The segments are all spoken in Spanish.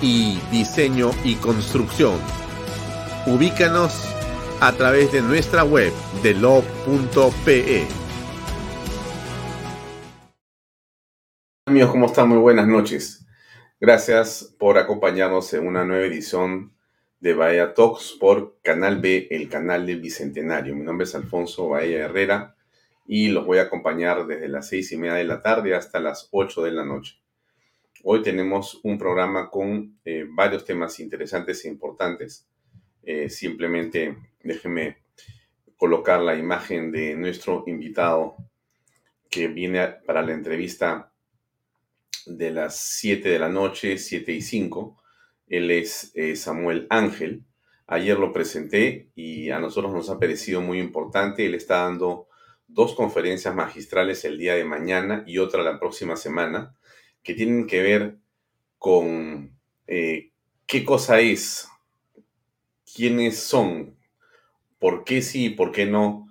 y diseño y construcción. Ubícanos a través de nuestra web de lo.pe. Amigos, ¿cómo están? Muy buenas noches. Gracias por acompañarnos en una nueva edición de Bahía Talks por Canal B, el canal del Bicentenario. Mi nombre es Alfonso Bahía Herrera y los voy a acompañar desde las seis y media de la tarde hasta las ocho de la noche. Hoy tenemos un programa con eh, varios temas interesantes e importantes. Eh, simplemente déjenme colocar la imagen de nuestro invitado que viene para la entrevista de las 7 de la noche, 7 y 5. Él es eh, Samuel Ángel. Ayer lo presenté y a nosotros nos ha parecido muy importante. Él está dando dos conferencias magistrales el día de mañana y otra la próxima semana que tienen que ver con eh, qué cosa es, quiénes son, por qué sí y por qué no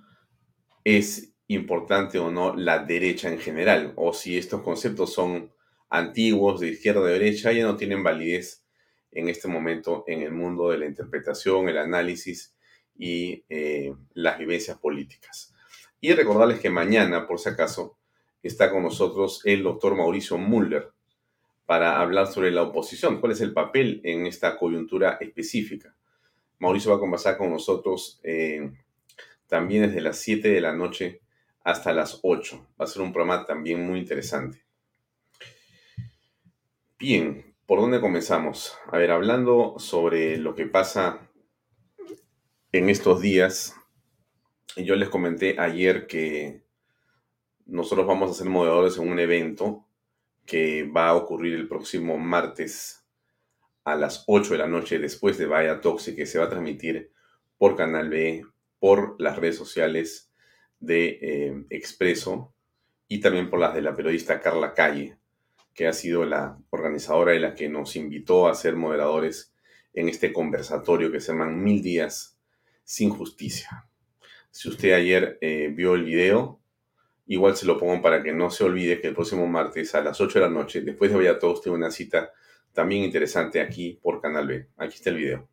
es importante o no la derecha en general, o si estos conceptos son antiguos de izquierda de derecha, ya no tienen validez en este momento en el mundo de la interpretación, el análisis y eh, las vivencias políticas. Y recordarles que mañana, por si acaso, está con nosotros el doctor Mauricio Muller, para hablar sobre la oposición, cuál es el papel en esta coyuntura específica. Mauricio va a conversar con nosotros eh, también desde las 7 de la noche hasta las 8. Va a ser un programa también muy interesante. Bien, ¿por dónde comenzamos? A ver, hablando sobre lo que pasa en estos días, yo les comenté ayer que nosotros vamos a ser moderadores en un evento que va a ocurrir el próximo martes a las 8 de la noche después de Vaya Toxic, que se va a transmitir por Canal B, por las redes sociales de eh, Expreso y también por las de la periodista Carla Calle, que ha sido la organizadora y la que nos invitó a ser moderadores en este conversatorio que se llaman Mil Días sin Justicia. Si usted ayer eh, vio el video, Igual se lo pongo para que no se olvide que el próximo martes a las 8 de la noche, después de Vaya Todos, tengo una cita también interesante aquí por Canal B. Aquí está el video.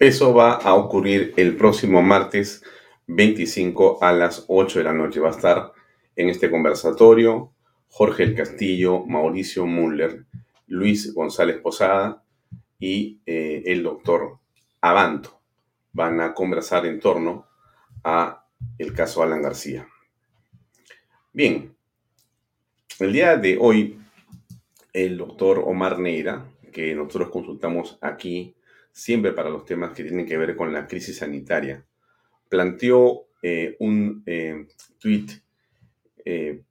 Eso va a ocurrir el próximo martes 25 a las 8 de la noche. Va a estar en este conversatorio Jorge El Castillo, Mauricio Müller, Luis González Posada y eh, el doctor Abanto. Van a conversar en torno a el caso Alan García. Bien, el día de hoy, el doctor Omar Neira, que nosotros consultamos aquí siempre para los temas que tienen que ver con la crisis sanitaria, planteó eh, un eh, tuit eh,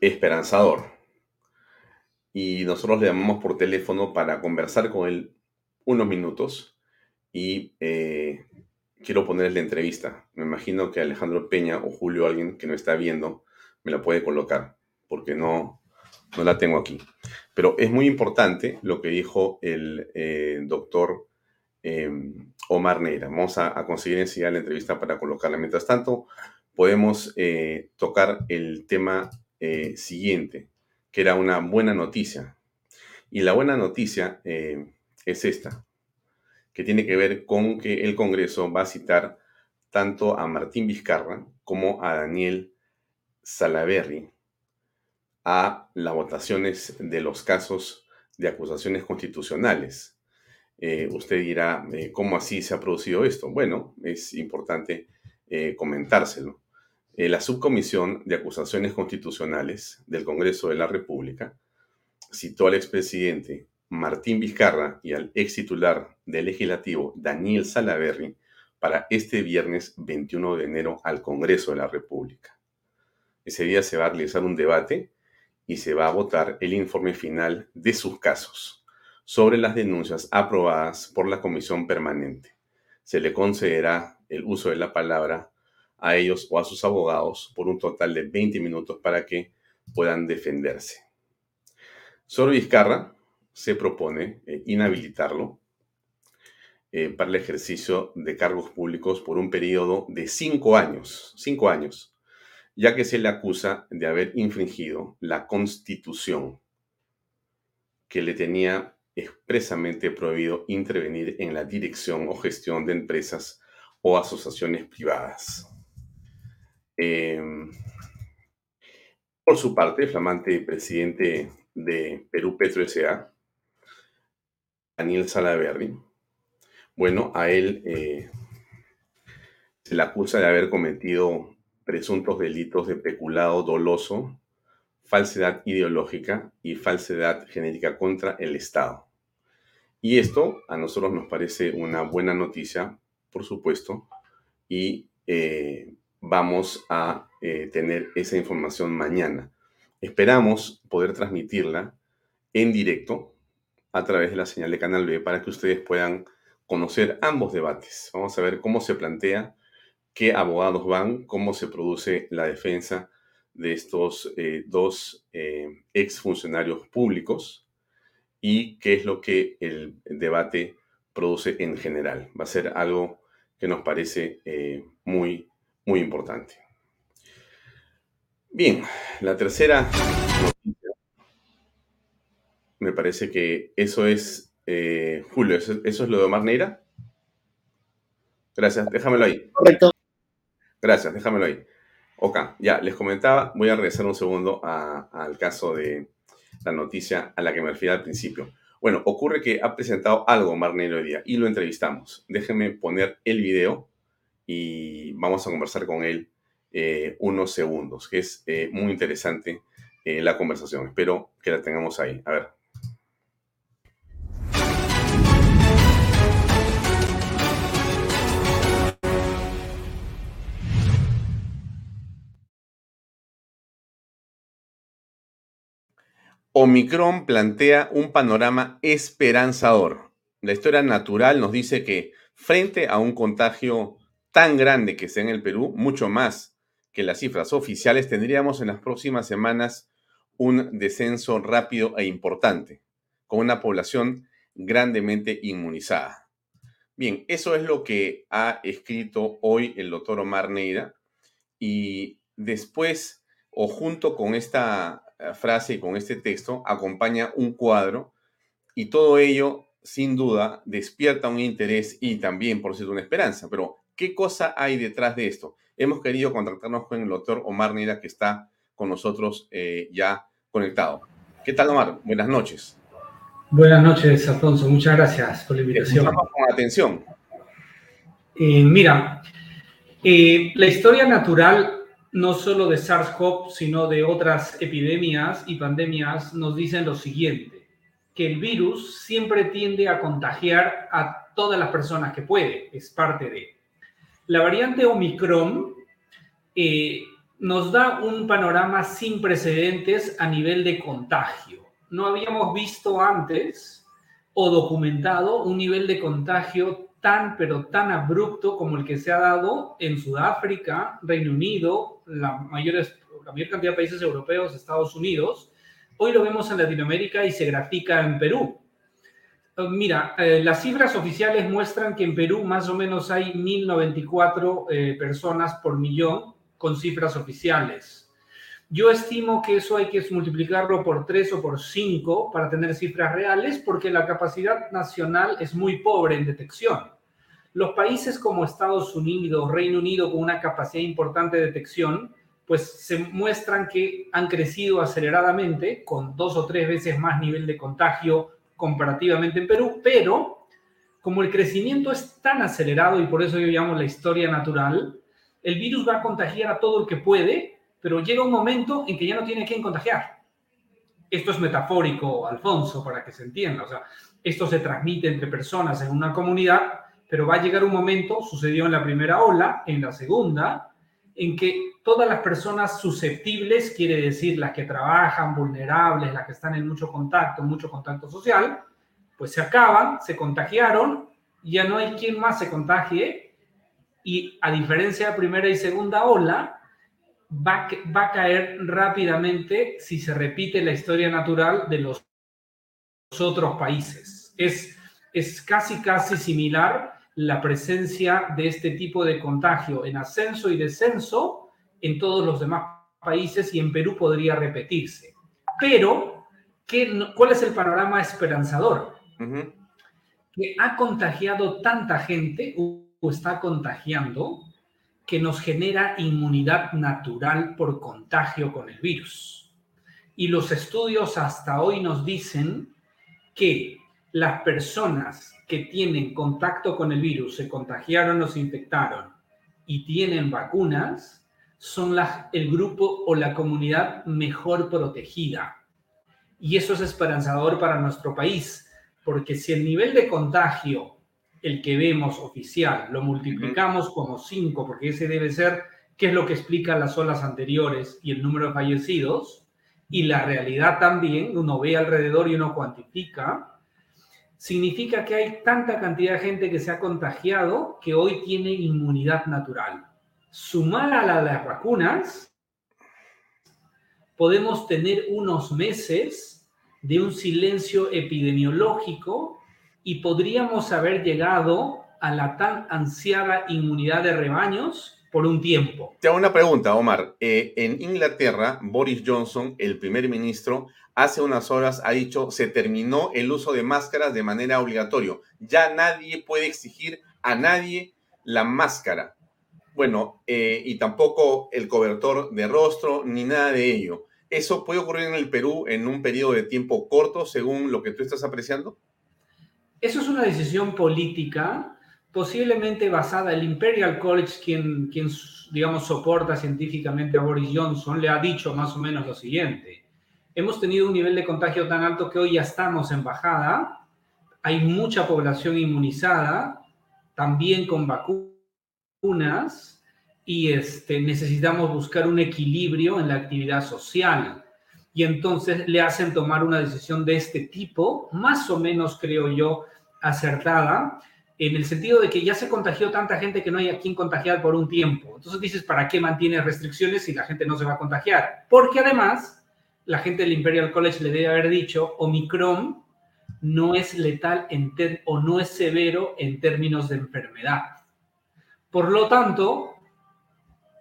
esperanzador. Y nosotros le llamamos por teléfono para conversar con él unos minutos y quiero ponerle la entrevista. Me imagino que Alejandro Peña o Julio, alguien que no está viendo, me la puede colocar, porque no, no la tengo aquí. Pero es muy importante lo que dijo el eh, doctor em, Omar Neira. Vamos a, conseguir enseguida la entrevista para colocarla. Mientras tanto, podemos eh, tocar el tema eh, siguiente, que era una buena noticia. Y la buena noticia es esta, que tiene que ver con que el Congreso va a citar tanto a Martín Vizcarra como a Daniel Salaverry a las votaciones de los casos de acusaciones constitucionales. Eh, usted dirá, eh, ¿cómo así se ha producido esto? Bueno, es importante eh, comentárselo. la subcomisión de acusaciones constitucionales del Congreso de la República citó al expresidente Martín Vizcarra y al ex titular del legislativo Daniel Salaverry para este viernes 21 de enero al Congreso de la República. Ese día se va a realizar un debate y se va a votar el informe final de sus casos sobre las denuncias aprobadas por la Comisión Permanente. Se le concederá el uso de la palabra a ellos o a sus abogados por un total de 20 minutos para que puedan defenderse. Sobre Vizcarra se propone eh, inhabilitarlo eh, para el ejercicio de cargos públicos por un periodo de cinco años, cinco años, ya que se le acusa de haber infringido la constitución que le tenía expresamente prohibido intervenir en la dirección o gestión de empresas o asociaciones privadas. Em, por su parte, el flamante presidente de Perú Petro S.A., Daniel Salaverry, bueno, a él eh, se le acusa de haber cometido presuntos delitos de peculado doloso, falsedad ideológica y falsedad genética contra el Estado. Y esto a nosotros nos parece una buena noticia, por supuesto, y eh, vamos a eh, tener esa información mañana. Esperamos poder transmitirla en directo a través de la señal de Canal B para que ustedes puedan conocer ambos debates. Vamos a ver cómo se plantea qué abogados van, cómo se produce la defensa de estos eh, dos eh, exfuncionarios públicos y qué es lo que el debate produce en general. Va a ser algo que nos parece eh, muy, muy importante. Bien, la tercera me parece que eso es, Julio, ¿eso, ¿eso, es lo de Omar Neira? Gracias, déjamelo ahí. Correcto. Gracias, déjamelo ahí. Ok, ya, les comentaba, voy a regresar un segundo al caso de la noticia a la que me refiero al principio. Bueno, ocurre que ha presentado algo Marnero hoy día y lo entrevistamos. Déjenme poner el video y vamos a conversar con él eh, unos segundos, que es eh, muy interesante eh, la conversación. Espero que la tengamos ahí. A ver. Omicron plantea un panorama esperanzador. La historia natural nos dice que frente a un contagio tan grande que sea en el Perú, mucho más que las cifras oficiales, tendríamos en las próximas semanas un descenso rápido e importante, con una población grandemente inmunizada. Bien, eso es lo que ha escrito hoy el doctor Omar Neira y después o junto con esta frase y con este texto acompaña un cuadro y todo ello sin duda, despierta un interés y también, por cierto, una esperanza. Pero, ¿qué cosa hay detrás de esto? Hemos querido contactarnos con el doctor Omar Nira, que está con nosotros eh, ya conectado. ¿Qué tal, Omar? Buenas noches. Buenas noches, Alfonso. Muchas gracias por la invitación. con atención. Eh, mira, eh, la historia natural, no solo de SARS-CoV, sino de otras epidemias y pandemias, nos dicen lo siguiente, que el virus siempre tiende a contagiar a todas las personas que puede, es parte de. La variante Omicron eh, nos da un panorama sin precedentes a nivel de contagio. No habíamos visto antes o documentado un nivel de contagio tan, pero tan abrupto como el que se ha dado en Sudáfrica, Reino Unido, la, mayores, la mayor cantidad de países europeos, Estados Unidos. Hoy lo vemos en Latinoamérica y se grafica en Perú. Eh, mira, eh, las cifras oficiales muestran que en Perú más o menos hay 1.094 eh, personas por millón con cifras oficiales. Yo estimo que eso hay que multiplicarlo por 3 o por 5 para tener cifras reales porque la capacidad nacional es muy pobre en detección. Los países como Estados Unidos, Reino Unido, con una capacidad importante de detección, pues se muestran que han crecido aceleradamente, con dos o tres veces más nivel de contagio comparativamente en Perú, pero como el crecimiento es tan acelerado y por eso yo llamo la historia natural, el virus va a contagiar a todo el que puede, pero llega un momento en que ya no tiene quien contagiar. Esto es metafórico, Alfonso, para que se entienda. O sea, esto se transmite entre personas en una comunidad, pero va a llegar un momento, sucedió en la primera ola, en la segunda, en que todas las personas susceptibles, quiere decir las que trabajan, vulnerables, las que están en mucho contacto, mucho contacto social, pues se acaban, se contagiaron, ya no hay quien más se contagie y a diferencia de primera y segunda ola, va, va a caer rápidamente si se repite la historia natural de los otros países. Es, es casi, casi similar la presencia de este tipo de contagio en ascenso y descenso en todos los demás países y en Perú podría repetirse. Pero, ¿qué, ¿cuál es el panorama esperanzador? Que ha contagiado tanta gente, está contagiando que nos genera inmunidad natural por contagio con el virus. Y los estudios hasta hoy nos dicen que las personas que tienen contacto con el virus, se contagiaron o se infectaron y tienen vacunas, son el grupo o la comunidad mejor protegida. Y eso es esperanzador para nuestro país, porque si el nivel de contagio el que vemos oficial, lo multiplicamos como 5, porque ese debe ser qué es lo que explican las olas anteriores y el número de fallecidos, y la realidad también, uno ve alrededor y uno cuantifica, significa que hay tanta cantidad de gente que se ha contagiado que hoy tiene inmunidad natural. Sumada a la de las vacunas, podemos tener unos meses de un silencio epidemiológico y podríamos haber llegado a la tan ansiada inmunidad de rebaños por un tiempo. Te hago una pregunta, Omar. Eh, en Inglaterra, Boris Johnson, el primer ministro, hace unas horas ha dicho se terminó el uso de máscaras de manera obligatoria. Ya nadie puede exigir a nadie la máscara. Bueno, eh, y tampoco el cobertor de rostro ni nada de ello. ¿Eso puede ocurrir en el Perú en un periodo de tiempo corto, según lo que tú estás apreciando? Eso es una decisión política, posiblemente basada. El Imperial College, quien, quien, digamos, soporta científicamente a Boris Johnson, le ha dicho más o menos lo siguiente. Hemos tenido un nivel de contagio tan alto que hoy ya estamos en bajada. Hay mucha población inmunizada, también con vacunas, y este, necesitamos buscar un equilibrio en la actividad social y entonces le hacen tomar una decisión de este tipo, más o menos creo yo acertada, en el sentido de que ya se contagió tanta gente que no hay a quien contagiar por un tiempo. Entonces dices, ¿para qué mantiene restricciones si la gente no se va a contagiar? Porque además, la gente del Imperial College le debe haber dicho, Omicron no es letal en o no es severo en términos de enfermedad. Por lo tanto,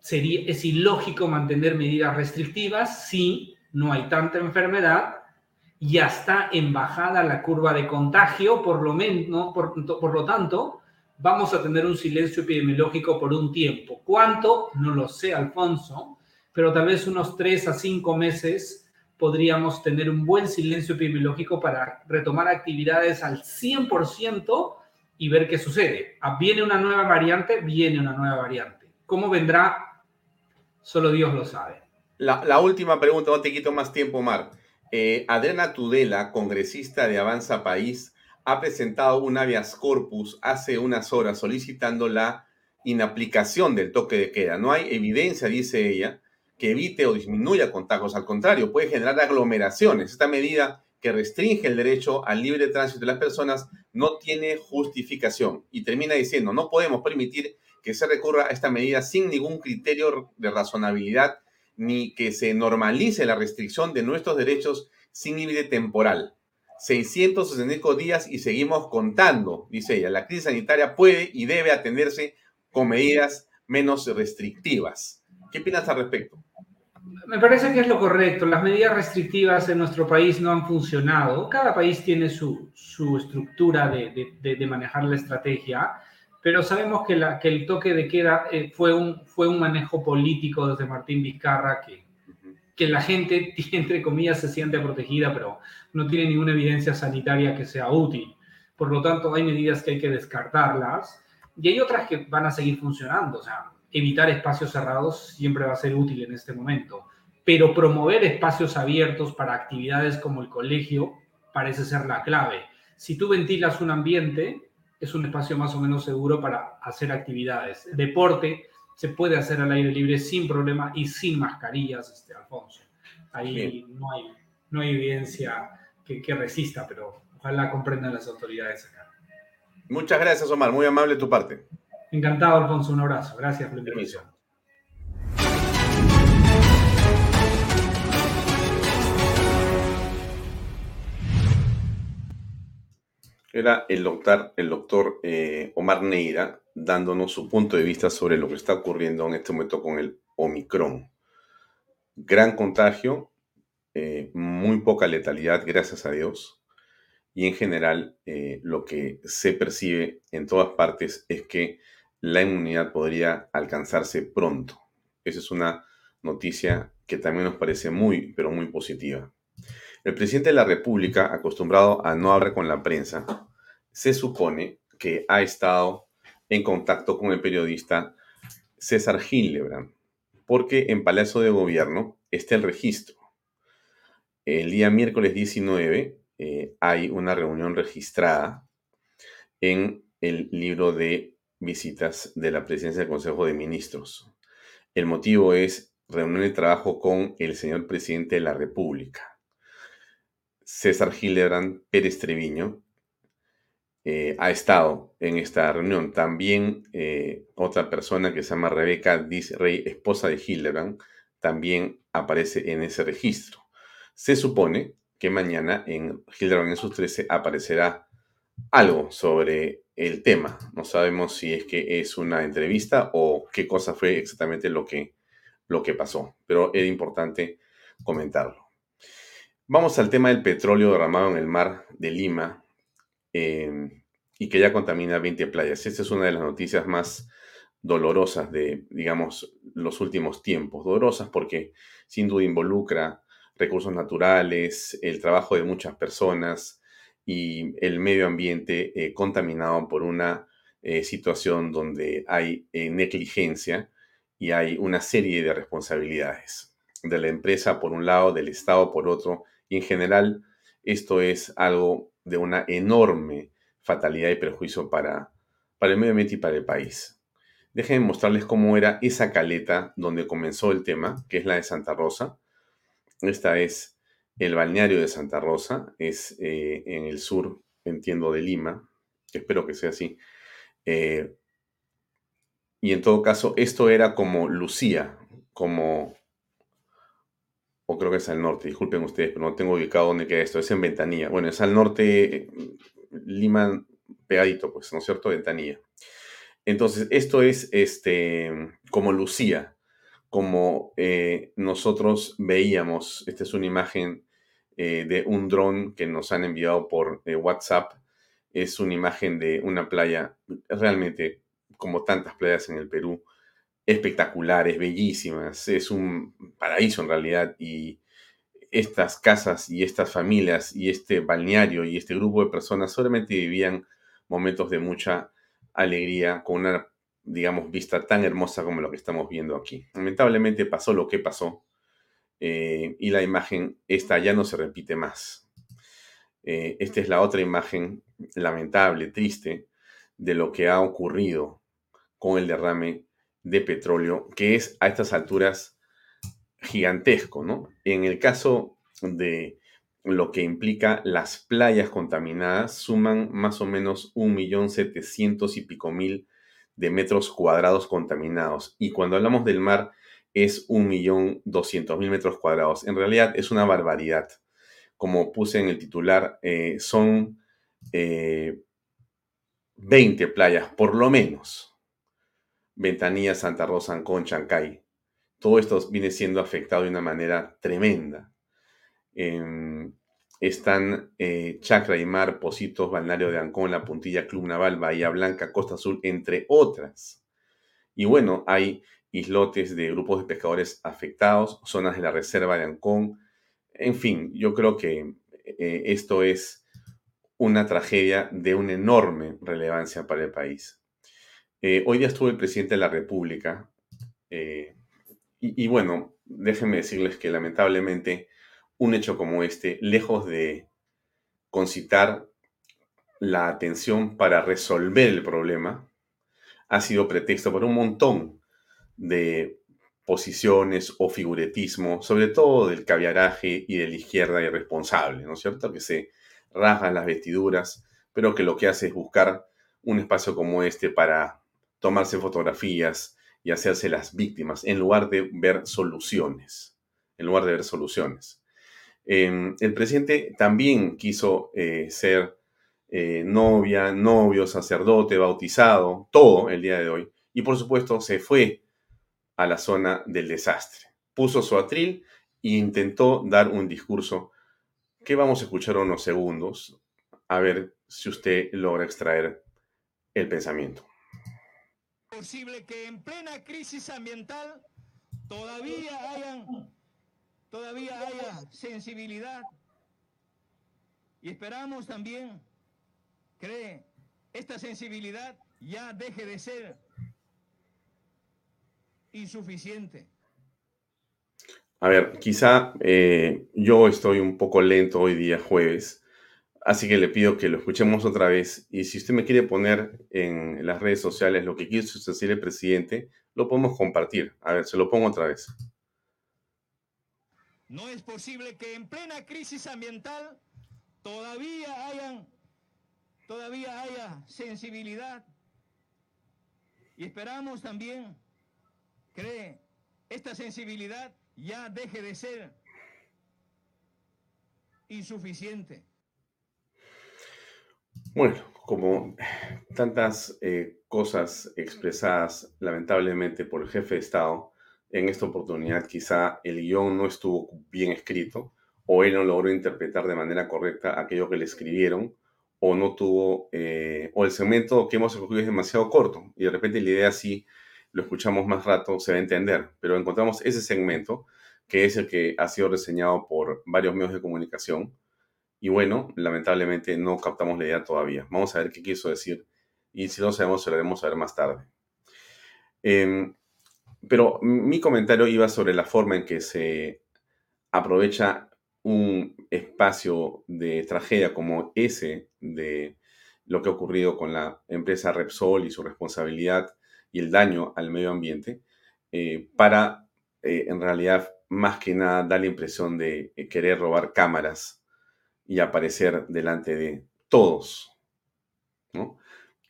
sería, es ilógico mantener medidas restrictivas si no hay tanta enfermedad ya está en bajada la curva de contagio, por lo, menos, por, por lo tanto, vamos a tener un silencio epidemiológico por un tiempo. ¿Cuánto? No lo sé, Alfonso, pero tal vez unos tres a cinco meses podríamos tener un buen silencio epidemiológico para retomar actividades al 100% y ver qué sucede. Ah, ¿Viene una nueva variante? Viene una nueva variante. ¿Cómo vendrá? Solo Dios lo sabe. La, última pregunta, no te quito más tiempo, Mar. Eh, Adriana Tudela, congresista de Avanza País, ha presentado un habeas corpus hace unas horas solicitando la inaplicación del toque de queda. No hay evidencia, dice ella, que evite o disminuya contagios. Al contrario, puede generar aglomeraciones. Esta medida que restringe el derecho al libre tránsito de las personas no tiene justificación. Y termina diciendo, no podemos permitir que se recurra a esta medida sin ningún criterio de razonabilidad ni que se normalice la restricción de nuestros derechos sin límite temporal. 665 días y seguimos contando, dice ella. La crisis sanitaria puede y debe atenderse con medidas menos restrictivas. ¿Qué opinas al respecto? Me parece que es lo correcto. Las medidas restrictivas en nuestro país no han funcionado. Cada país tiene su, estructura de, manejar la estrategia, pero sabemos que, la, que el toque de queda eh, fue, un, fue un manejo político desde Martín Vizcarra que, que la gente, entre comillas, se siente protegida, pero no tiene ninguna evidencia sanitaria que sea útil. Por lo tanto, hay medidas que hay que descartarlas y hay otras que van a seguir funcionando. O sea, evitar espacios cerrados siempre va a ser útil en este momento, pero promover espacios abiertos para actividades como el colegio parece ser la clave. Si tú ventilas un ambiente, es un espacio más o menos seguro para hacer actividades. Deporte se puede hacer al aire libre sin problema y sin mascarillas, este, Alfonso. Ahí no hay, no hay evidencia que, que, resista, pero ojalá comprendan las autoridades acá. Muchas gracias, Omar. Muy amable tu parte. Encantado, Alfonso. Un abrazo. Gracias por la invitación. Era el doctor, el doctor eh, Omar Neira dándonos su punto de vista sobre lo que está ocurriendo en este momento con el Omicron. Gran contagio, eh, muy poca letalidad, gracias a Dios. Y en general, eh, lo que se percibe en todas partes es que la inmunidad podría alcanzarse pronto. Esa es una noticia que también nos parece muy, pero muy positiva. El presidente de la República, acostumbrado a no hablar con la prensa, se supone que ha estado en contacto con el periodista César Gillebrand, porque en Palacio de Gobierno está el registro. El día miércoles 19 eh, hay una reunión registrada en el libro de visitas de la presidencia del Consejo de Ministros. El motivo es reunión de trabajo con el señor presidente de la República. César Gillebrand Pérez Treviño eh, ha estado en esta reunión. También eh, otra persona que se llama Rebeca Diz Rey, esposa de Gillebrand, también aparece en ese registro. Se supone que mañana en Gillebrand en sus 13 aparecerá algo sobre el tema. No sabemos si es que es una entrevista o qué cosa fue exactamente lo que, lo que pasó, pero era importante comentarlo. Vamos al tema del petróleo derramado en el mar de Lima em, y que ya contamina 20 playas. Esta es una de las noticias más dolorosas de, digamos, los últimos tiempos. Dolorosas porque sin duda involucra recursos naturales, el trabajo de muchas personas, y el medio ambiente eh, contaminado por una eh, situación donde hay eh, negligencia y hay una serie de responsabilidades de la empresa por un lado, del Estado por otro, y en general esto es algo de una enorme fatalidad y perjuicio para, para el medio ambiente y para el país. Déjenme mostrarles cómo era esa caleta donde comenzó el tema, que es la de Santa Rosa. Esta es el balneario de Santa Rosa es eh, en el sur, entiendo, de Lima. Espero que sea así. Eh, y en todo caso, esto era como Lucía, como... O creo que es al norte, disculpen ustedes, pero no tengo ubicado dónde queda esto. Es en Ventanilla. Bueno, es al norte, Lima pegadito, pues, ¿no es cierto? Ventanilla. Entonces, esto es este, como Lucía, como eh, nosotros veíamos, esta es una imagen eh, de un dron que nos han enviado por eh, WhatsApp. Es una imagen de una playa realmente, como tantas playas en el Perú, espectaculares, bellísimas. Es un paraíso en realidad y estas casas y estas familias y este balneario y este grupo de personas solamente vivían momentos de mucha alegría con una, digamos, vista tan hermosa como lo que estamos viendo aquí. Lamentablemente pasó lo que pasó eh, y la imagen esta ya no se repite más. Eh, esta es la otra imagen lamentable, triste, de lo que ha ocurrido con el derrame de petróleo, que es a estas alturas gigantesco, ¿no? En el caso de lo que implica las playas contaminadas, suman más o menos un millón setecientos y pico mil de metros cuadrados contaminados. Y cuando hablamos del mar, es un millón doscientos mil metros cuadrados. En realidad es una barbaridad. Como puse en el titular, eh, son 20 eh, playas, por lo menos. Ventanilla, Santa Rosa, Ancón, Chancay. Todo esto viene siendo afectado de una manera tremenda. Em, están eh, Chacra y Mar, Positos, Balneario de Ancón, La Puntilla, Club Naval, Bahía Blanca, Costa Azul, entre otras. Y bueno, hay islotes de grupos de pescadores afectados, zonas de la reserva de Ancón. En fin, yo creo que eh, esto es una tragedia de una enorme relevancia para el país. Eh, hoy día estuvo el presidente de la República y, y bueno, déjenme decirles que lamentablemente un hecho como este, lejos de concitar la atención para resolver el problema, ha sido pretexto por un montón de posiciones o figuretismo, sobre todo del caviaraje y de la izquierda irresponsable, ¿no es cierto? Que se rasgan las vestiduras, pero que lo que hace es buscar un espacio como este para tomarse fotografías y hacerse las víctimas, en lugar de ver soluciones, en lugar de ver soluciones. Em, el presidente también quiso eh, ser eh, novia, novio, sacerdote, bautizado, todo el día de hoy. Y por supuesto se fue a la zona del desastre. Puso su atril e intentó dar un discurso que vamos a escuchar unos segundos, a ver si usted logra extraer el pensamiento. Posible que en plena crisis ambiental todavía hayan todavía haya sensibilidad. Y esperamos también que esta sensibilidad ya deje de ser insuficiente. A ver, quizá eh, yo estoy un poco lento hoy día jueves, así que le pido que lo escuchemos otra vez y si usted me quiere poner en las redes sociales lo que quiso decir el presidente, lo podemos compartir. A ver, se lo pongo otra vez. No es posible que en plena crisis ambiental todavía hayan todavía haya sensibilidad. Y esperamos también que esta sensibilidad ya deje de ser insuficiente. Bueno, como tantas eh, cosas expresadas lamentablemente por el jefe de Estado, en esta oportunidad quizá el guion no estuvo bien escrito o él no logró interpretar de manera correcta aquello que le escribieron o no tuvo, eh, o el segmento que hemos escogido es demasiado corto y de repente la idea si lo escuchamos más rato se va a entender, pero encontramos ese segmento que es el que ha sido reseñado por varios medios de comunicación y bueno, lamentablemente no captamos la idea todavía. Vamos a ver qué quiso decir y si no sabemos se lo haremos saber más tarde. Eh, pero mi comentario iba sobre la forma en que se aprovecha un espacio de tragedia como ese de lo que ha ocurrido con la empresa Repsol y su responsabilidad y el daño al medio ambiente eh, para, eh, en realidad, más que nada, dar la impresión de querer robar cámaras y aparecer delante de todos.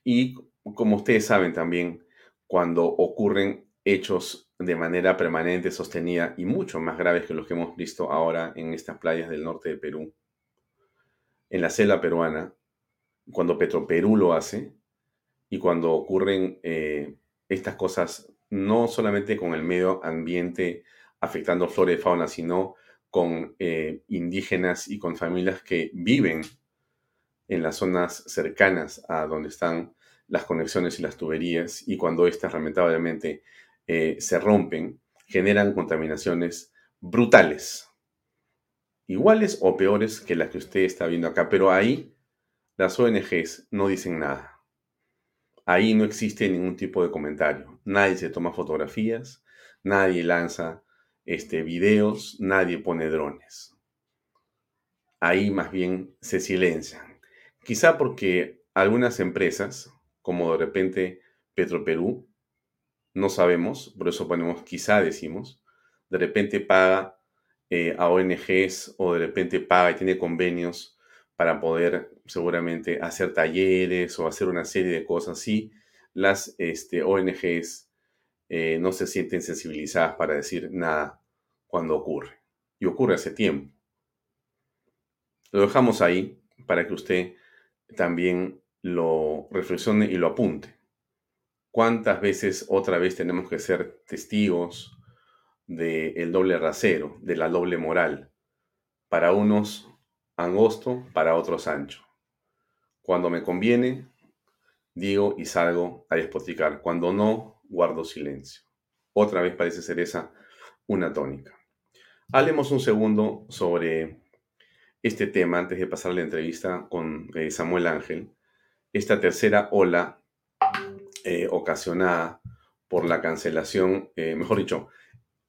Y como ustedes saben también, cuando ocurren hechos de manera permanente, sostenida y mucho más graves que los que hemos visto ahora en estas playas del norte de Perú. En la selva peruana, cuando Petroperú lo hace y cuando ocurren eh, estas cosas no solamente con el medio ambiente afectando flora y fauna, sino con eh, indígenas y con familias que viven en las zonas cercanas a donde están las conexiones y las tuberías y cuando éstas lamentablemente eh, se rompen, generan contaminaciones brutales, iguales o peores que las que usted está viendo acá, pero ahí las ONGs no dicen nada. Ahí no existe ningún tipo de comentario. Nadie se toma fotografías, nadie lanza este, videos, nadie pone drones. Ahí más bien se silencian. Quizá porque algunas empresas, como de repente Petroperú, no sabemos, por eso ponemos quizá decimos, de repente paga eh, a ONGs o de repente paga y tiene convenios para poder seguramente hacer talleres o hacer una serie de cosas así, las este, ONGs eh, no se sienten sensibilizadas para decir nada cuando ocurre. Y ocurre hace tiempo. Lo dejamos ahí para que usted también lo reflexione y lo apunte. ¿Cuántas veces otra vez tenemos que ser testigos del doble rasero, de la doble moral? Para unos angosto, para otros ancho. Cuando me conviene, digo y salgo a despoticar. Cuando no, guardo silencio. Otra vez parece ser esa una tónica. Hablemos un segundo sobre este tema antes de pasar la entrevista con eh, Samuel Ángel. Esta tercera ola eh, ocasionada por la cancelación, eh, mejor dicho,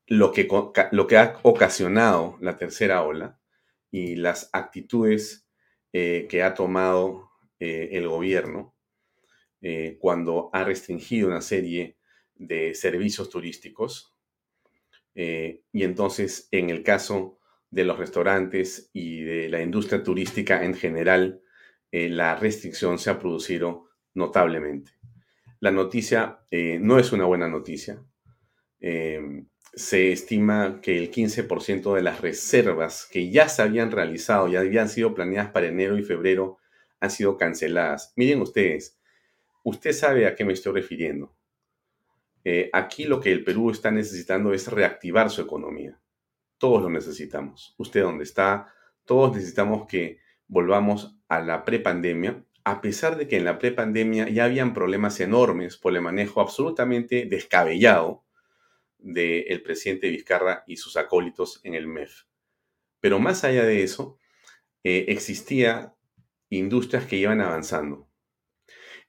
lo que, lo que ha ocasionado la tercera ola y las actitudes que ha tomado el gobierno cuando ha restringido una serie de servicios turísticos. Y entonces, en el caso de los restaurantes y de la industria turística en general, la restricción se ha producido notablemente la noticia eh, no es una buena noticia. Se estima que el 15% de las reservas que ya se habían realizado, ya habían sido planeadas para enero y febrero, han sido canceladas. Miren ustedes, usted sabe a qué me estoy refiriendo. Eh, aquí lo que el Perú está necesitando es reactivar su economía. Todos lo necesitamos. Usted donde está, todos necesitamos que volvamos a la prepandemia a pesar de que en la prepandemia ya habían problemas enormes por el manejo absolutamente descabellado del presidente Vizcarra y sus acólitos en el MEF. Pero más allá de eso, eh, existía industrias que iban avanzando.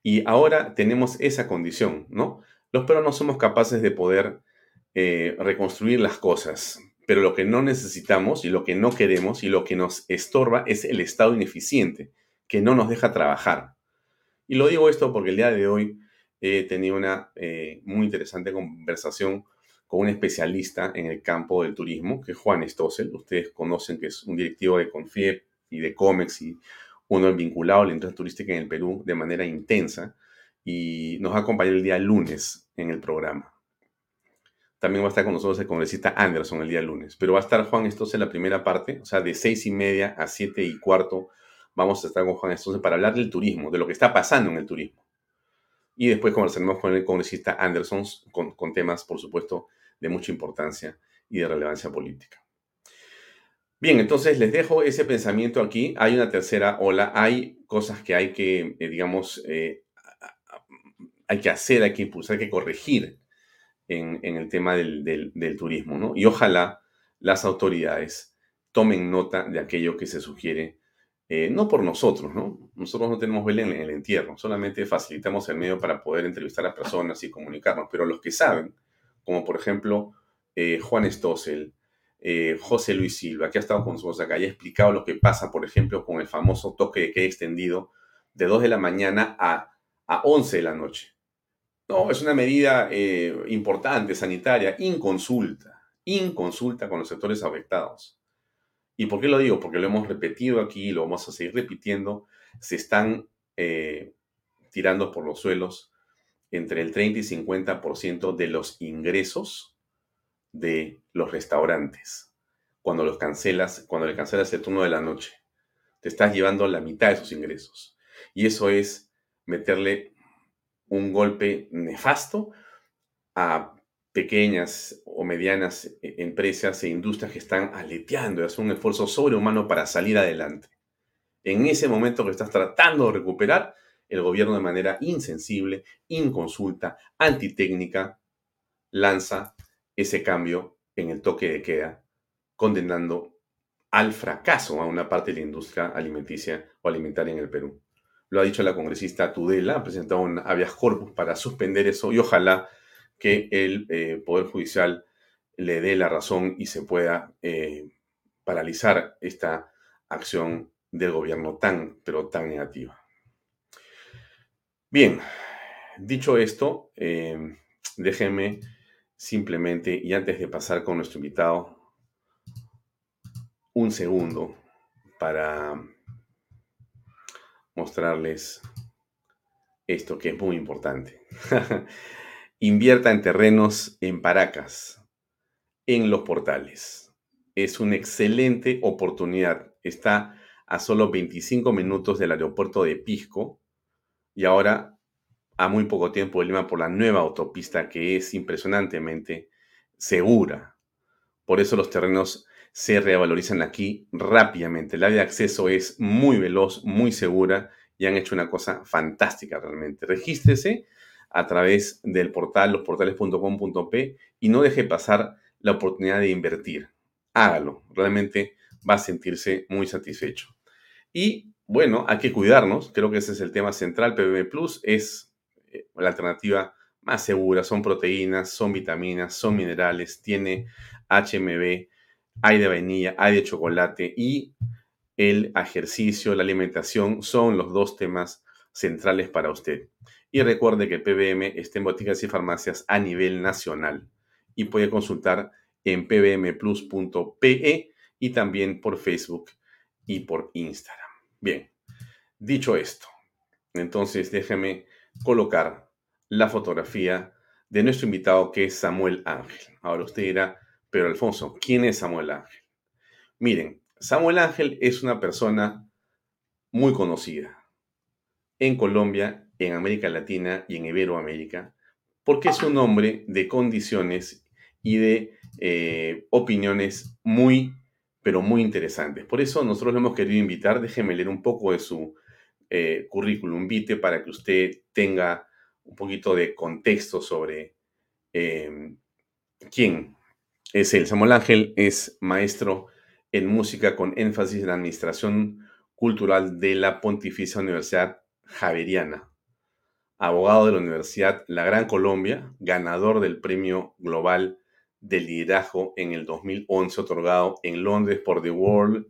Y ahora tenemos esa condición, ¿no? Los peruanos somos capaces de poder eh, reconstruir las cosas, pero lo que no necesitamos y lo que no queremos y lo que nos estorba es el Estado ineficiente que no nos deja trabajar. Y lo digo esto porque el día de hoy he tenido una eh, muy interesante conversación con un especialista en el campo del turismo, que es Juan Stossel. Ustedes conocen que es un directivo de Confiep y de Comex y uno vinculado a la industria turística en el Perú de manera intensa y nos va el día lunes en el programa. También va a estar con nosotros el congresista Anderson el día lunes, pero va a estar Juan Stossel en la primera parte, o sea, de seis y media a siete y cuarto vamos a estar con Juan entonces para hablar del turismo, de lo que está pasando en el turismo. Y después conversaremos con el congresista Anderson con, temas, por supuesto, de mucha importancia y de relevancia política. Bien, entonces les dejo ese pensamiento aquí. Hay una tercera ola, hay cosas que hay que, eh, digamos, eh, hay que hacer, hay que impulsar, hay que corregir en, el tema del, turismo, ¿no? Y ojalá las autoridades tomen nota de aquello que se sugiere eh, no por nosotros, ¿no? Nosotros no tenemos vela en el entierro, solamente facilitamos el medio para poder entrevistar a personas y comunicarnos, pero los que saben, como por ejemplo eh, Juan Stossel, eh, José Luis Silva, que ha estado con nosotros acá y ha explicado lo que pasa, por ejemplo, con el famoso toque de queda extendido de 2 de la mañana a, a 11 de la noche. No, es una medida importante, sanitaria, inconsulta, inconsulta con los sectores afectados. ¿Y por qué lo digo? Porque lo hemos repetido aquí y lo vamos a seguir repitiendo. Se están eh, tirando por los suelos entre el 30 y 50% de los ingresos de los restaurantes. Cuando los cancelas, cuando le cancelas el turno de la noche, te estás llevando la mitad de sus ingresos. Y eso es meterle un golpe nefasto a pequeñas o medianas eh, empresas e industrias que están aleteando y hacen un esfuerzo sobrehumano para salir adelante. En ese momento que estás tratando de recuperar, el gobierno de manera insensible, inconsulta, antitécnica, lanza ese cambio en el toque de queda, condenando al fracaso a una parte de la industria alimenticia o alimentaria en el Perú. Lo ha dicho la congresista Tudela, ha presentado un habeas corpus para suspender eso y ojalá que el eh, Poder Judicial le dé la razón y se pueda eh, paralizar esta acción del gobierno tan, pero tan negativa. Bien, dicho esto, eh, déjenme simplemente, y antes de pasar con nuestro invitado, un segundo para mostrarles esto que es muy importante. Invierta en terrenos en Paracas, en los portales. Es una excelente oportunidad. Está a solo 25 minutos del aeropuerto de Pisco y ahora a muy poco tiempo de Lima por la nueva autopista que es impresionantemente segura. Por eso los terrenos se revalorizan aquí rápidamente. La de acceso es muy veloz, muy segura y han hecho una cosa fantástica realmente. Regístrese a través del portal losportales.com.p y no deje pasar la oportunidad de invertir. Hágalo, realmente va a sentirse muy satisfecho. Y bueno, hay que cuidarnos, creo que ese es el tema central. PBB Plus es eh, la alternativa más segura, son proteínas, son vitaminas, son minerales, tiene HMB, hay de vainilla, hay de chocolate y el ejercicio, la alimentación son los dos temas centrales para usted. Y recuerde que PBM está en boticas y farmacias a nivel nacional y puede consultar en pbmplus.pe y también por Facebook y por Instagram. Bien, dicho esto, entonces déjeme colocar la fotografía de nuestro invitado que es Samuel Ángel. Ahora usted dirá, pero Alfonso, ¿quién es Samuel Ángel? Miren, Samuel Ángel es una persona muy conocida en Colombia, en América Latina y en Iberoamérica, porque es un hombre de condiciones y de eh, opiniones muy pero muy interesantes. Por eso nosotros le hemos querido invitar, déjeme leer un poco de su eh, currículum vitae para que usted tenga un poquito de contexto sobre em, quién es él. Samuel Ángel es maestro en música con énfasis en administración cultural de la Pontificia Universidad Javeriana, abogado de la Universidad La Gran Colombia, ganador del Premio Global de liderazgo en el 2011 otorgado en Londres por The World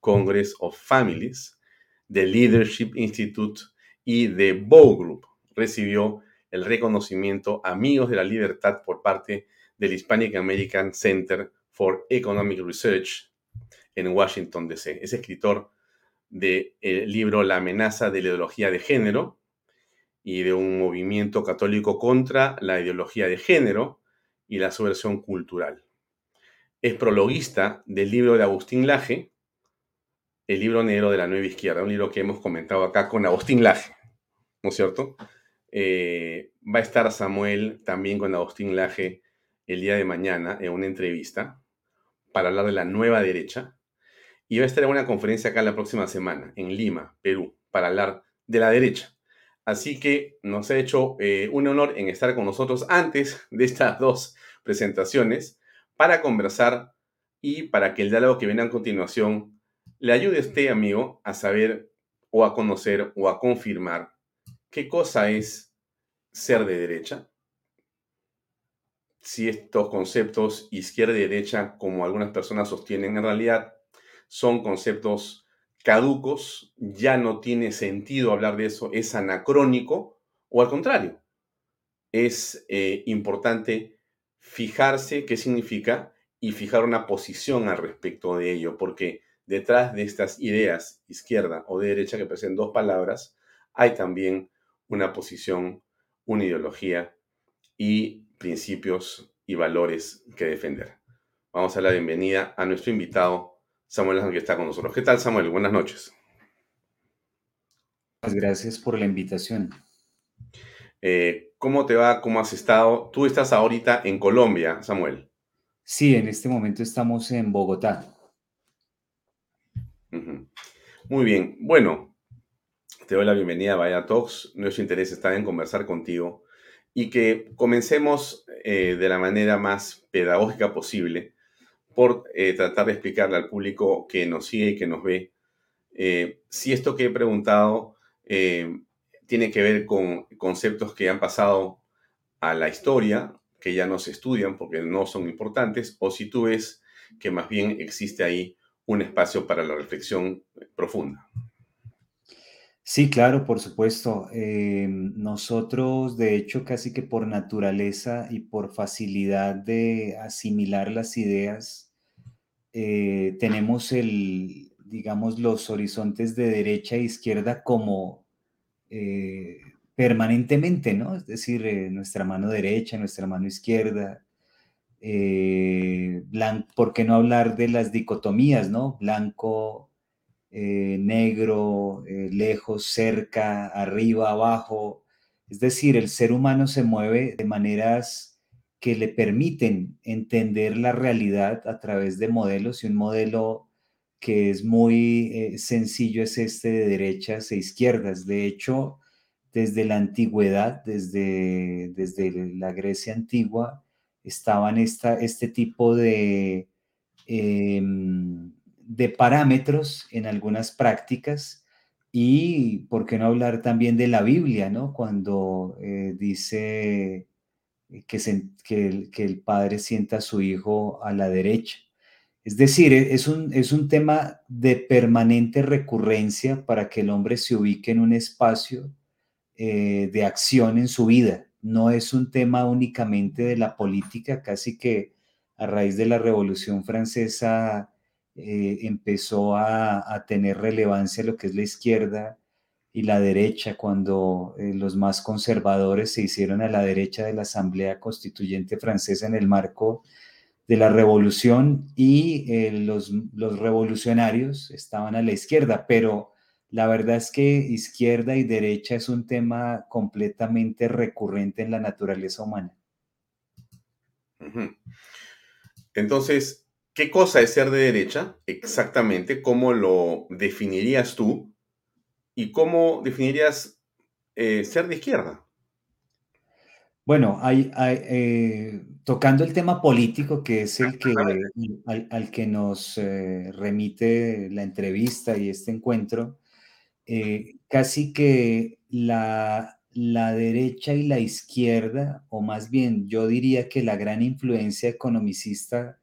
Congress of Families, The Leadership Institute y The Bow Group. Recibió el reconocimiento Amigos de la Libertad por parte del Hispanic American Center for Economic Research en Washington, D.C. Es escritor del libro La amenaza de la ideología de género y de un movimiento católico contra la ideología de género, y la subversión cultural. Es prologuista del libro de Agustín Laje, El libro negro de la nueva izquierda, un libro que hemos comentado acá con Agustín Laje, ¿no es cierto? Eh, va a estar Samuel también con Agustín Laje el día de mañana en una entrevista para hablar de la nueva derecha y va a estar en una conferencia acá la próxima semana en Lima, Perú, para hablar de la derecha. Así que nos ha hecho eh, un honor en estar con nosotros antes de estas dos presentaciones para conversar y para que el diálogo que viene a continuación le ayude a usted, amigo, a saber o a conocer o a confirmar qué cosa es ser de derecha. Si estos conceptos izquierda y derecha, como algunas personas sostienen, en realidad son conceptos caducos, ya no tiene sentido hablar de eso, es anacrónico, o al contrario, es eh, importante fijarse qué significa y fijar una posición al respecto de ello, porque detrás de estas ideas, izquierda o derecha, que parecen dos palabras, hay también una posición, una ideología y principios y valores que defender. Vamos a dar la bienvenida a nuestro invitado, Samuel que está con nosotros. ¿Qué tal, Samuel? Buenas noches. Muchas gracias por la invitación. Eh, ¿Cómo te va? ¿Cómo has estado? Tú estás ahorita en Colombia, Samuel. Sí, en este momento estamos en Bogotá. Muy bien. Bueno, te doy la bienvenida a Vaya Talks. Nuestro interés está en conversar contigo y que comencemos eh, de la manera más pedagógica posible por eh, tratar de explicarle al público que nos sigue y que nos ve eh, si esto que he preguntado tiene que ver con conceptos que han pasado a la historia, que ya no se estudian porque no son importantes, o si tú ves que más bien existe ahí un espacio para la reflexión profunda. Sí, claro, por supuesto. Eh, nosotros, de hecho, casi que por naturaleza y por facilidad de asimilar las ideas, eh, tenemos el, digamos, los horizontes de derecha e izquierda como eh, permanentemente, ¿no? Es decir, nuestra mano derecha, nuestra mano izquierda. ¿Por qué no hablar de las dicotomías, ¿no? Blanco, negro, lejos, cerca, arriba, abajo. Es decir, el ser humano se mueve de maneras que le permiten entender la realidad a través de modelos y un modelo que es muy eh, sencillo es este de derechas e izquierdas. De hecho, desde la antigüedad, desde, desde la Grecia antigua, estaban esta, este tipo de, em, de parámetros en algunas prácticas. Y por qué no hablar también de la Biblia, ¿no? Cuando eh, dice que, que, que el padre sienta a su hijo a la derecha. Es decir, e, es un, es un tema de permanente recurrencia para que el hombre se ubique en un espacio eh, de acción en su vida. No es un tema únicamente de la política, casi que a raíz de la Revolución Francesa eh, empezó a, tener relevancia lo que es la izquierda y la derecha, cuando eh, los más conservadores se hicieron a la derecha de la Asamblea Constituyente Francesa en el marco de la revolución y eh, los, los revolucionarios estaban a la izquierda, pero la verdad es que izquierda y derecha es un tema completamente recurrente en la naturaleza humana. Entonces, ¿qué cosa es ser de derecha? Exactamente, ¿cómo lo definirías tú? ¿Y cómo definirías eh, ser de izquierda? Bueno, hay, eh, tocando el tema político, que es el que, al, que nos eh, remite la entrevista y este encuentro, casi que la, la derecha y la izquierda, o más bien yo diría que la gran influencia economicista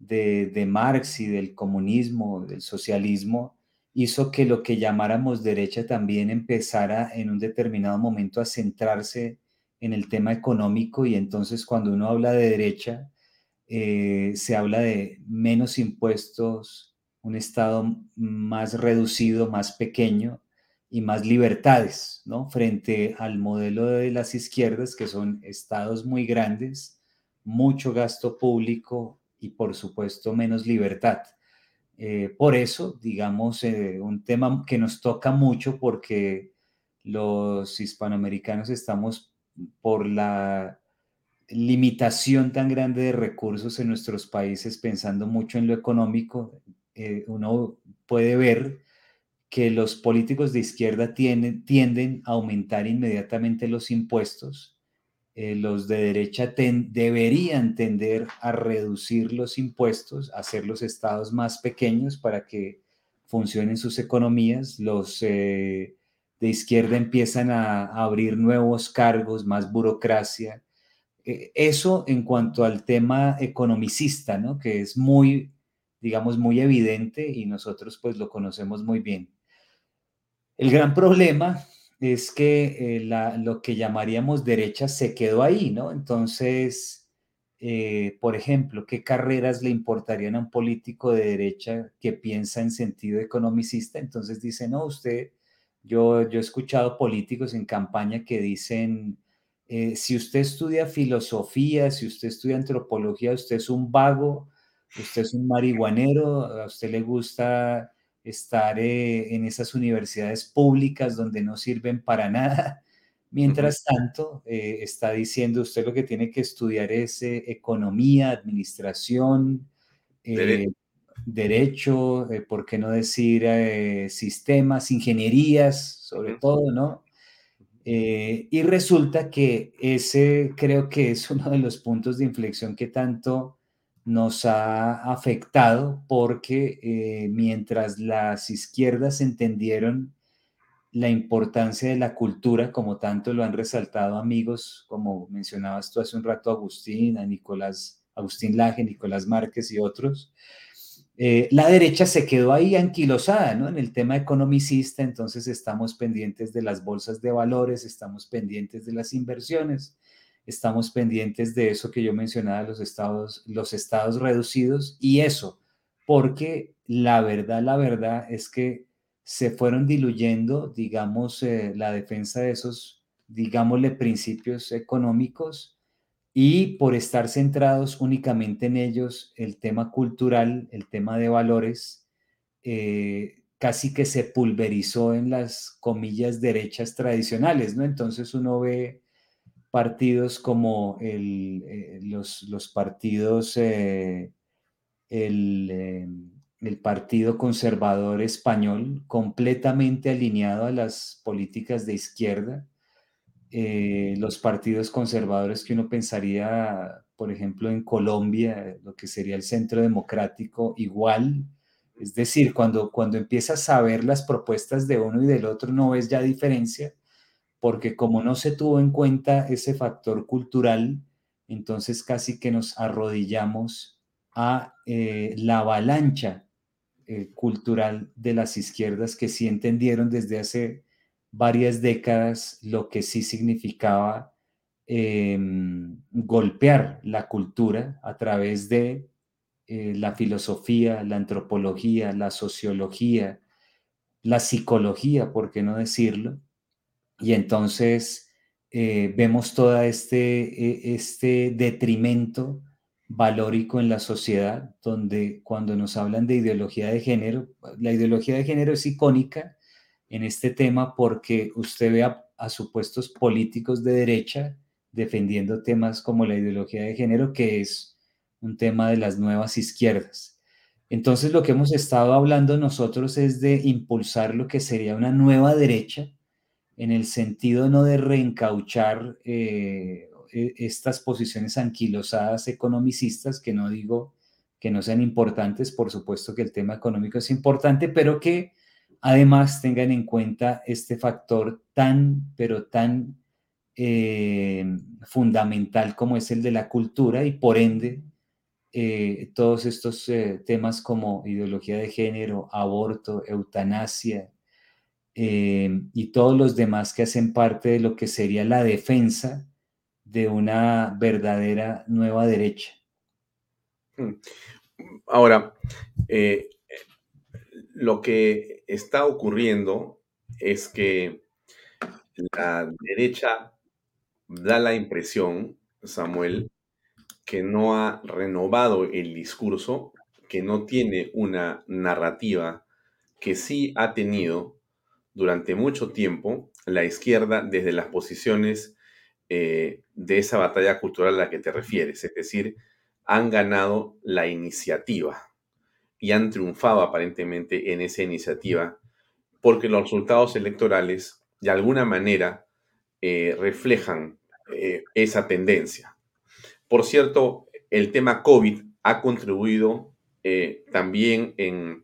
de, de Marx y del comunismo, del socialismo, hizo que lo que llamáramos derecha también empezara en un determinado momento a centrarse en el tema económico y entonces cuando uno habla de derecha, eh, se habla de menos impuestos, un Estado más reducido, más pequeño y más libertades, ¿no? Frente al modelo de las izquierdas, que son estados muy grandes, mucho gasto público y por supuesto menos libertad. Eh, por eso, digamos, eh, un tema que nos toca mucho porque los hispanoamericanos estamos por la limitación tan grande de recursos en nuestros países, pensando mucho en lo económico, eh, uno puede ver que los políticos de izquierda tienden, tienden a aumentar inmediatamente los impuestos. Eh, los de derecha deberían tender a reducir los impuestos, hacer los estados más pequeños para que funcionen sus economías. Los eh, de izquierda empiezan a, abrir nuevos cargos, más burocracia. Eh, eso en cuanto al tema economicista, ¿no? Que es muy, digamos, muy evidente y nosotros pues lo conocemos muy bien. El gran problema es que eh, lo que llamaríamos derecha se quedó ahí, ¿no? Entonces, eh, por ejemplo, ¿qué carreras le importarían a un político de derecha que piensa en sentido economicista? Entonces dice, no, usted yo, he escuchado políticos en campaña que dicen, eh, si usted estudia filosofía, si usted estudia antropología, usted es un vago, usted es un marihuanero, a usted le gusta estar eh, en esas universidades públicas donde no sirven para nada. Mientras tanto, eh, está diciendo usted lo que tiene que estudiar es eh, economía, administración, derecho, ¿por qué no decir sistemas, ingenierías, sobre todo, ¿no? y resulta que ese creo que es uno de los puntos de inflexión que tanto nos ha afectado porque mientras las izquierdas entendieron la importancia de la cultura, como tanto lo han resaltado amigos, como mencionabas tú hace un rato, Agustín, a Nicolás, Agustín Laje, Nicolás Márquez y otros, eh, la derecha se quedó ahí anquilosada, ¿no? En el tema economicista, entonces estamos pendientes de las bolsas de valores, estamos pendientes de las inversiones, estamos pendientes de eso que yo mencionaba, los estados, los estados reducidos y eso, porque la verdad, la verdad es que se fueron diluyendo, digamos, eh, la defensa de esos, digámosle, principios económicos y por estar centrados únicamente en ellos, el tema cultural, el tema de valores, eh, casi que se pulverizó en las comillas derechas tradicionales, ¿no? Entonces uno ve partidos como eh, los, los, partidos, el el Partido Conservador Español, completamente alineado a las políticas de izquierda. Eh, los partidos conservadores que uno pensaría, por ejemplo, en Colombia, lo que sería el Centro Democrático, igual. Es decir, cuando, cuando empiezas a ver las propuestas de uno y del otro, no ves ya diferencia, porque como no se tuvo en cuenta ese factor cultural, entonces casi que nos arrodillamos a eh, la avalancha eh, cultural de las izquierdas que sí entendieron desde hace varias décadas lo que sí significaba em, golpear la cultura a través de eh, la filosofía, la antropología, la sociología, la psicología, por qué no decirlo. Y entonces eh, vemos todo este, e, este detrimento valórico en la sociedad, donde cuando nos hablan de ideología de género, la ideología de género es icónica en este tema porque usted ve a, supuestos políticos de derecha defendiendo temas como la ideología de género, que es un tema de las nuevas izquierdas. Entonces lo que hemos estado hablando nosotros es de impulsar lo que sería una nueva derecha, en el sentido no de reencauchar eh, e, estas posiciones anquilosadas economicistas, que no digo que no sean importantes, por supuesto que el tema económico es importante, pero que además tengan en cuenta este factor tan, pero tan eh, fundamental como es el de la cultura y por ende eh, todos estos temas como ideología de género, aborto, eutanasia y todos los demás que hacen parte de lo que sería la defensa de una verdadera nueva derecha. Hmm. Ahora, eh, lo que está ocurriendo es que la derecha da la impresión, Samuel, que no ha renovado el discurso, que no tiene una narrativa que sí ha tenido durante mucho tiempo la izquierda desde las posiciones eh, de esa batalla cultural a la que te refieres, es decir, han ganado la iniciativa y han triunfado aparentemente en esa iniciativa porque los resultados electorales de alguna manera eh, reflejan eh, esa tendencia. Por cierto, el tema COVID ha contribuido también en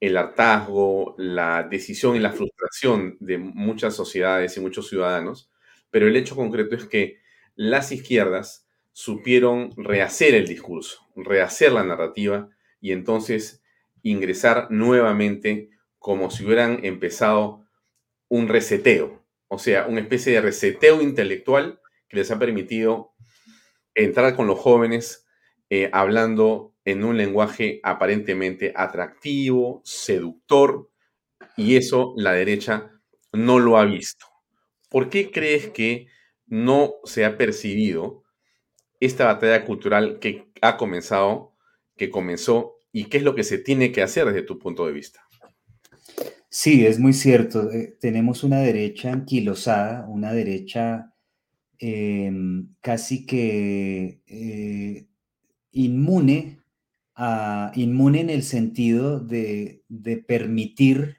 el hartazgo, la decisión y la frustración de muchas sociedades y muchos ciudadanos pero el hecho concreto es que las izquierdas supieron rehacer el discurso, rehacer la narrativa y entonces ingresar nuevamente como si hubieran empezado un reseteo, o sea, una especie de reseteo intelectual que les ha permitido entrar con los jóvenes eh, hablando en un lenguaje aparentemente atractivo, seductor, y eso la derecha no lo ha visto. ¿Por qué crees que no se ha percibido esta batalla cultural que ha comenzado, que comenzó, y qué es lo que se tiene que hacer desde tu punto de vista? Sí, es muy cierto. Eh, tenemos una derecha anquilosada, una derecha em, casi que eh, inmune, a, inmune en el sentido de, permitir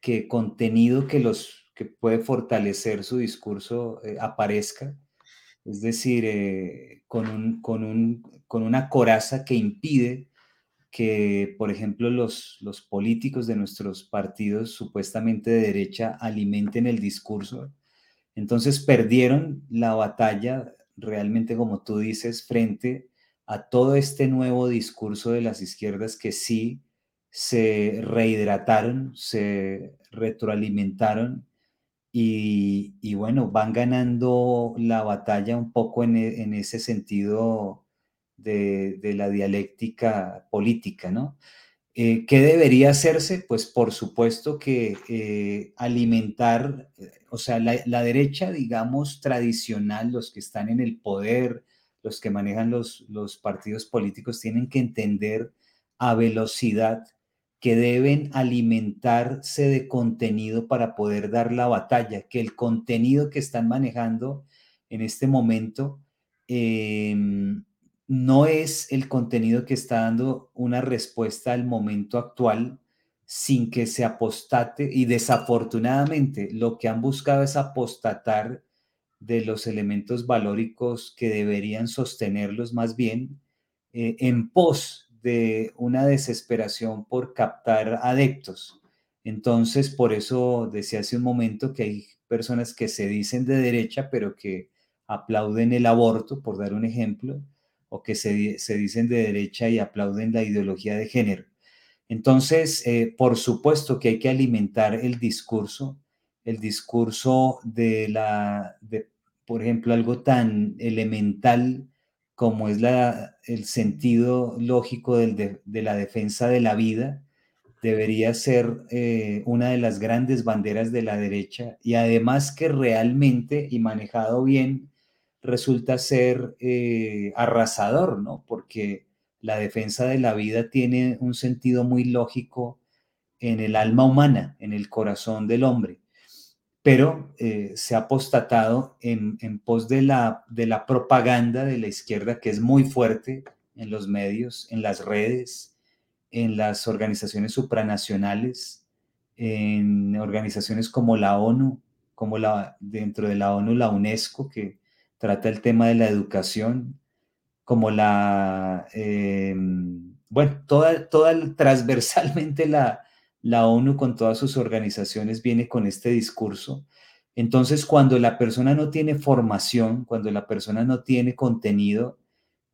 que contenido que, los, que puede fortalecer su discurso eh, aparezca. Es decir, con, con, con una coraza que impide que, por ejemplo, los, los políticos de nuestros partidos supuestamente de derecha alimenten el discurso. Entonces perdieron la batalla realmente, como tú dices, frente a todo este nuevo discurso de las izquierdas que sí se rehidrataron, se retroalimentaron y, bueno, van ganando la batalla un poco en, e, ese sentido de, la dialéctica política, ¿no? Eh, ¿Qué debería hacerse? Pues por supuesto que eh, alimentar, eh, o sea, la, derecha, digamos, tradicional, los que están en el poder, los que manejan los, los partidos políticos, tienen que entender a velocidad que deben alimentarse de contenido para poder dar la batalla, que el contenido que están manejando en este momento em, no es el contenido que está dando una respuesta al momento actual sin que se apostate y desafortunadamente lo que han buscado es apostatar de los elementos valóricos que deberían sostenerlos más bien eh, en pos de una desesperación por captar adeptos. Entonces, por eso decía hace un momento que hay personas que se dicen de derecha, pero que aplauden el aborto, por dar un ejemplo, o que se, dicen de derecha y aplauden la ideología de género. Entonces, eh, por supuesto que hay que alimentar el discurso, el discurso de la, por ejemplo, algo tan elemental como es el sentido lógico de, la defensa de la vida, debería ser eh, una de las grandes banderas de la derecha y además que realmente y manejado bien resulta ser eh, arrasador, ¿no? Porque la defensa de la vida tiene un sentido muy lógico en el alma humana, en el corazón del hombre, pero eh, se ha apostatado en, pos de la, de la propaganda de la izquierda, que es muy fuerte en los medios, en las redes, en las organizaciones supranacionales, en organizaciones como la ONU, como la, dentro de la ONU, la UNESCO, que trata el tema de la educación, como la, em, bueno, toda, toda transversalmente la, la ONU con todas sus organizaciones viene con este discurso. Entonces, cuando la persona no tiene formación, cuando la persona no tiene contenido,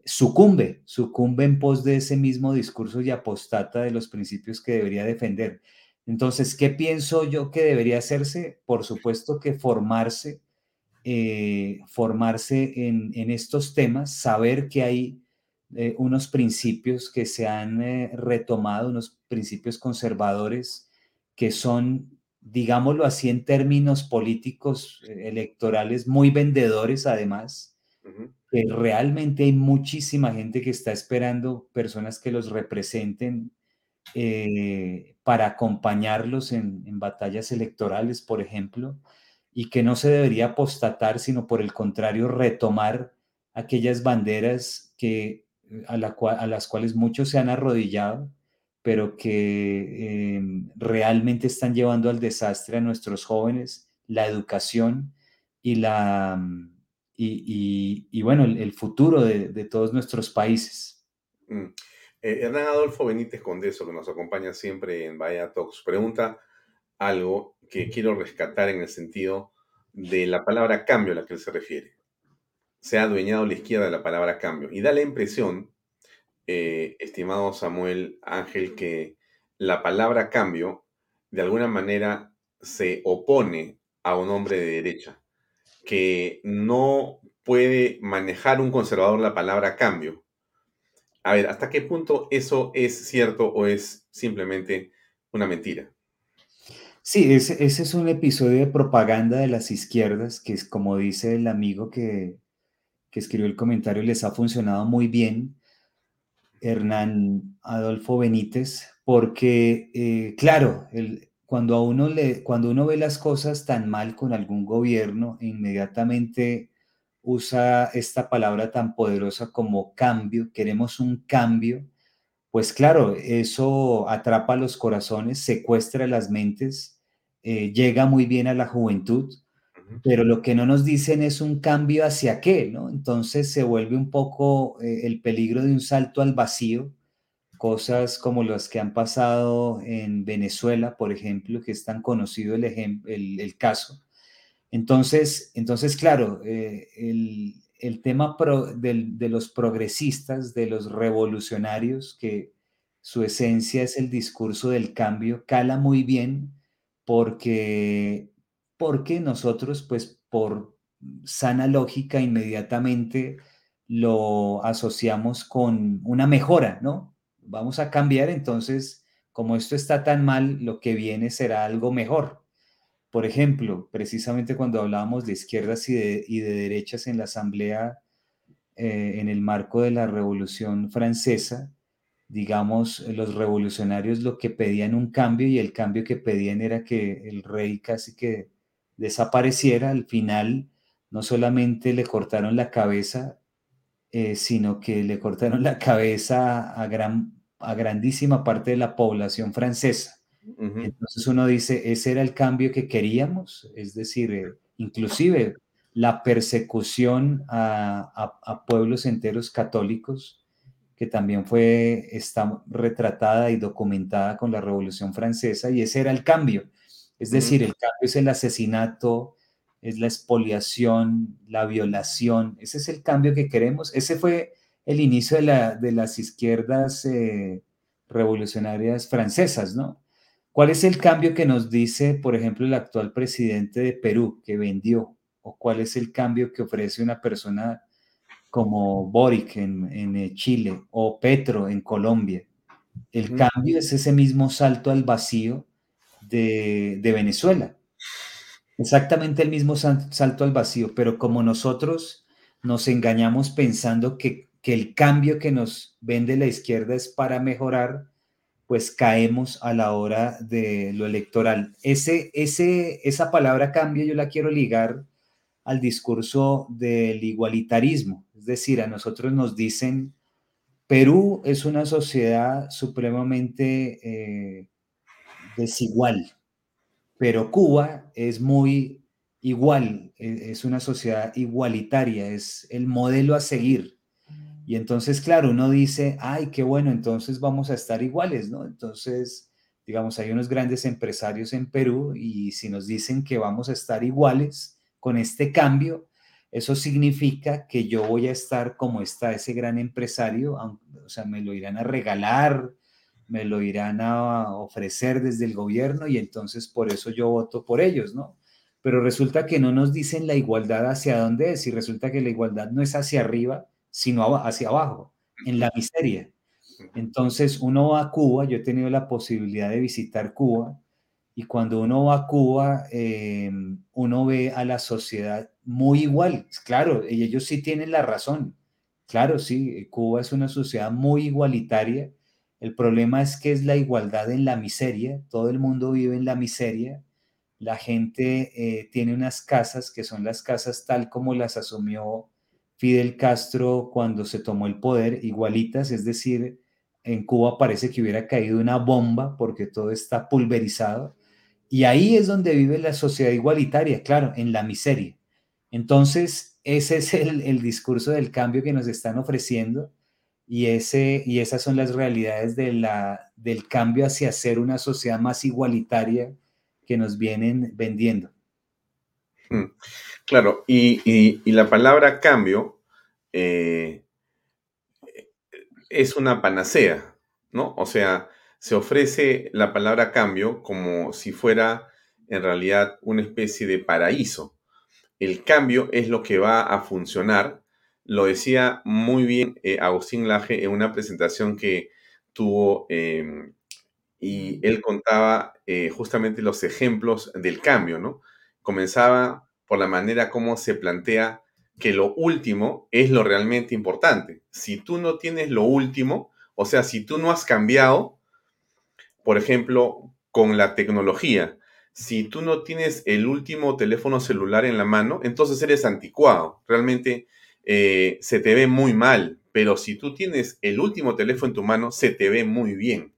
sucumbe, sucumbe en pos de ese mismo discurso y apostata de los principios que debería defender. Entonces, ¿qué pienso yo que debería hacerse? Por supuesto que formarse, eh, formarse en, estos temas, saber que hay eh, unos principios que se han eh, retomado, unos principios conservadores que son, digámoslo así, en términos políticos electorales, muy vendedores además. que realmente hay muchísima gente que está esperando personas que los representen para acompañarlos en, en, batallas electorales, por ejemplo y que no se debería apostatar, sino por el contrario, retomar aquellas banderas que, a, las cuales muchos se han arrodillado, pero que em, realmente están llevando al desastre a nuestros jóvenes, la educación y, la, mm, y, bueno, el, futuro de, todos nuestros países. Mm. Eh, Hernán Adolfo Benítez Condeso, que nos acompaña siempre en Vaya Talks, pregunta algo que quiero rescatar en el sentido de la palabra cambio a la que él se refiere. Se ha adueñado la izquierda de la palabra cambio. Y da la impresión, eh, estimado Samuel Ángel, que la palabra cambio de alguna manera se opone a un hombre de derecha, que no puede manejar un conservador la palabra cambio. A ver, ¿hasta qué punto eso es cierto o es simplemente una mentira? Sí, ese, es un episodio de propaganda de las izquierdas, que es como dice el amigo que, escribió el comentario, les ha funcionado muy bien, Hernán Adolfo Benítez, porque, eh, claro, cuando, a uno le, cuando uno ve las cosas tan mal con algún gobierno, inmediatamente usa esta palabra tan poderosa como cambio, queremos un cambio, pues claro, eso atrapa los corazones, secuestra las mentes, eh, llega muy bien a la juventud, pero lo que no nos dicen es un cambio hacia qué, ¿no? Entonces se vuelve un poco eh, el peligro de un salto al vacío, cosas como las que han pasado en Venezuela, por ejemplo, que es tan conocido el, el, caso. Entonces, entonces claro, eh, el, tema de los progresistas, de los revolucionarios, que su esencia es el discurso del cambio, cala muy bien porque porque nosotros, pues por sana lógica, inmediatamente lo asociamos con una mejora, ¿no? Vamos a cambiar, entonces, como esto está tan mal, lo que viene será algo mejor. Por ejemplo, precisamente cuando hablábamos de izquierdas y de, derechas en la Asamblea eh, en el marco de la Revolución Francesa, digamos, los revolucionarios lo que pedían un cambio y el cambio que pedían era que el rey casi que desapareciera, al final no solamente le cortaron la cabeza, eh, sino que le cortaron la cabeza a, gran, a grandísima parte de la población francesa. Entonces uno dice, ese era el cambio que queríamos, es decir, eh, inclusive la persecución a, a, pueblos enteros católicos, que también fue, está retratada y documentada con la Revolución Francesa, y ese era el cambio. Es decir, el cambio es el asesinato, es la expoliación, la violación. Ese es el cambio que queremos. Ese fue el inicio de, las izquierdas eh, revolucionarias francesas, ¿no? ¿Cuál es el cambio que nos dice, por ejemplo, el actual presidente de Perú que vendió? ¿O cuál es el cambio que ofrece una persona como Boric en, eh, Chile o Petro en Colombia? El cambio es ese mismo salto al vacío de, Venezuela. Exactamente el mismo salto al vacío, pero como nosotros nos engañamos pensando que, el cambio que nos vende la izquierda es para mejorar, pues caemos a la hora de lo electoral. Ese, ese, esa palabra cambio yo la quiero ligar al discurso del igualitarismo, es decir, a nosotros nos dicen, Perú es una sociedad supremamente eh, desigual, pero Cuba es muy igual, e, es una sociedad igualitaria, es el modelo a seguir. Y entonces, claro, uno dice, ay, qué bueno, entonces vamos a estar iguales, ¿no? Entonces, digamos, hay unos grandes empresarios en Perú y si nos dicen que vamos a estar iguales con este cambio, eso significa que yo voy a estar como está ese gran empresario, o sea, me lo irán a regalar, me lo irán a ofrecer desde el gobierno y entonces por eso yo voto por ellos, ¿no? Pero resulta que no nos dicen la igualdad hacia dónde es y resulta que la igualdad no es hacia arriba, sino hacia abajo, en la miseria. Entonces uno va a Cuba, yo he tenido la posibilidad de visitar Cuba y cuando uno va a Cuba, em, uno ve a la sociedad muy igual. Claro, ellos sí tienen la razón. Claro, sí, Cuba es una sociedad muy igualitaria el problema es que es la igualdad en la miseria, todo el mundo vive en la miseria, la gente eh, tiene unas casas que son las casas tal como las asumió Fidel Castro cuando se tomó el poder, igualitas, es decir, en Cuba parece que hubiera caído una bomba porque todo está pulverizado. Y ahí es donde vive la sociedad igualitaria, claro, en la miseria. Entonces, ese es el, el discurso del cambio que nos están ofreciendo y, ese, y esas son las realidades de la, del cambio hacia ser una sociedad más igualitaria que nos vienen vendiendo. Mm, claro, y, la palabra cambio eh, es una panacea, ¿no? O sea, se ofrece la palabra cambio como si fuera en realidad una especie de paraíso. El cambio es lo que va a funcionar lo decía muy bien eh, Agustín Laje en una presentación que tuvo em, y él contaba eh, justamente los ejemplos del cambio, ¿no? Comenzaba por la manera como se plantea que lo último es lo realmente importante. Si tú no tienes lo último, o sea, si tú no has cambiado, por ejemplo, con la tecnología. Si tú no tienes el último teléfono celular en la mano, entonces eres anticuado. Realmente eh, se te ve muy mal, pero si tú tienes el último teléfono en tu mano, se te ve muy bien.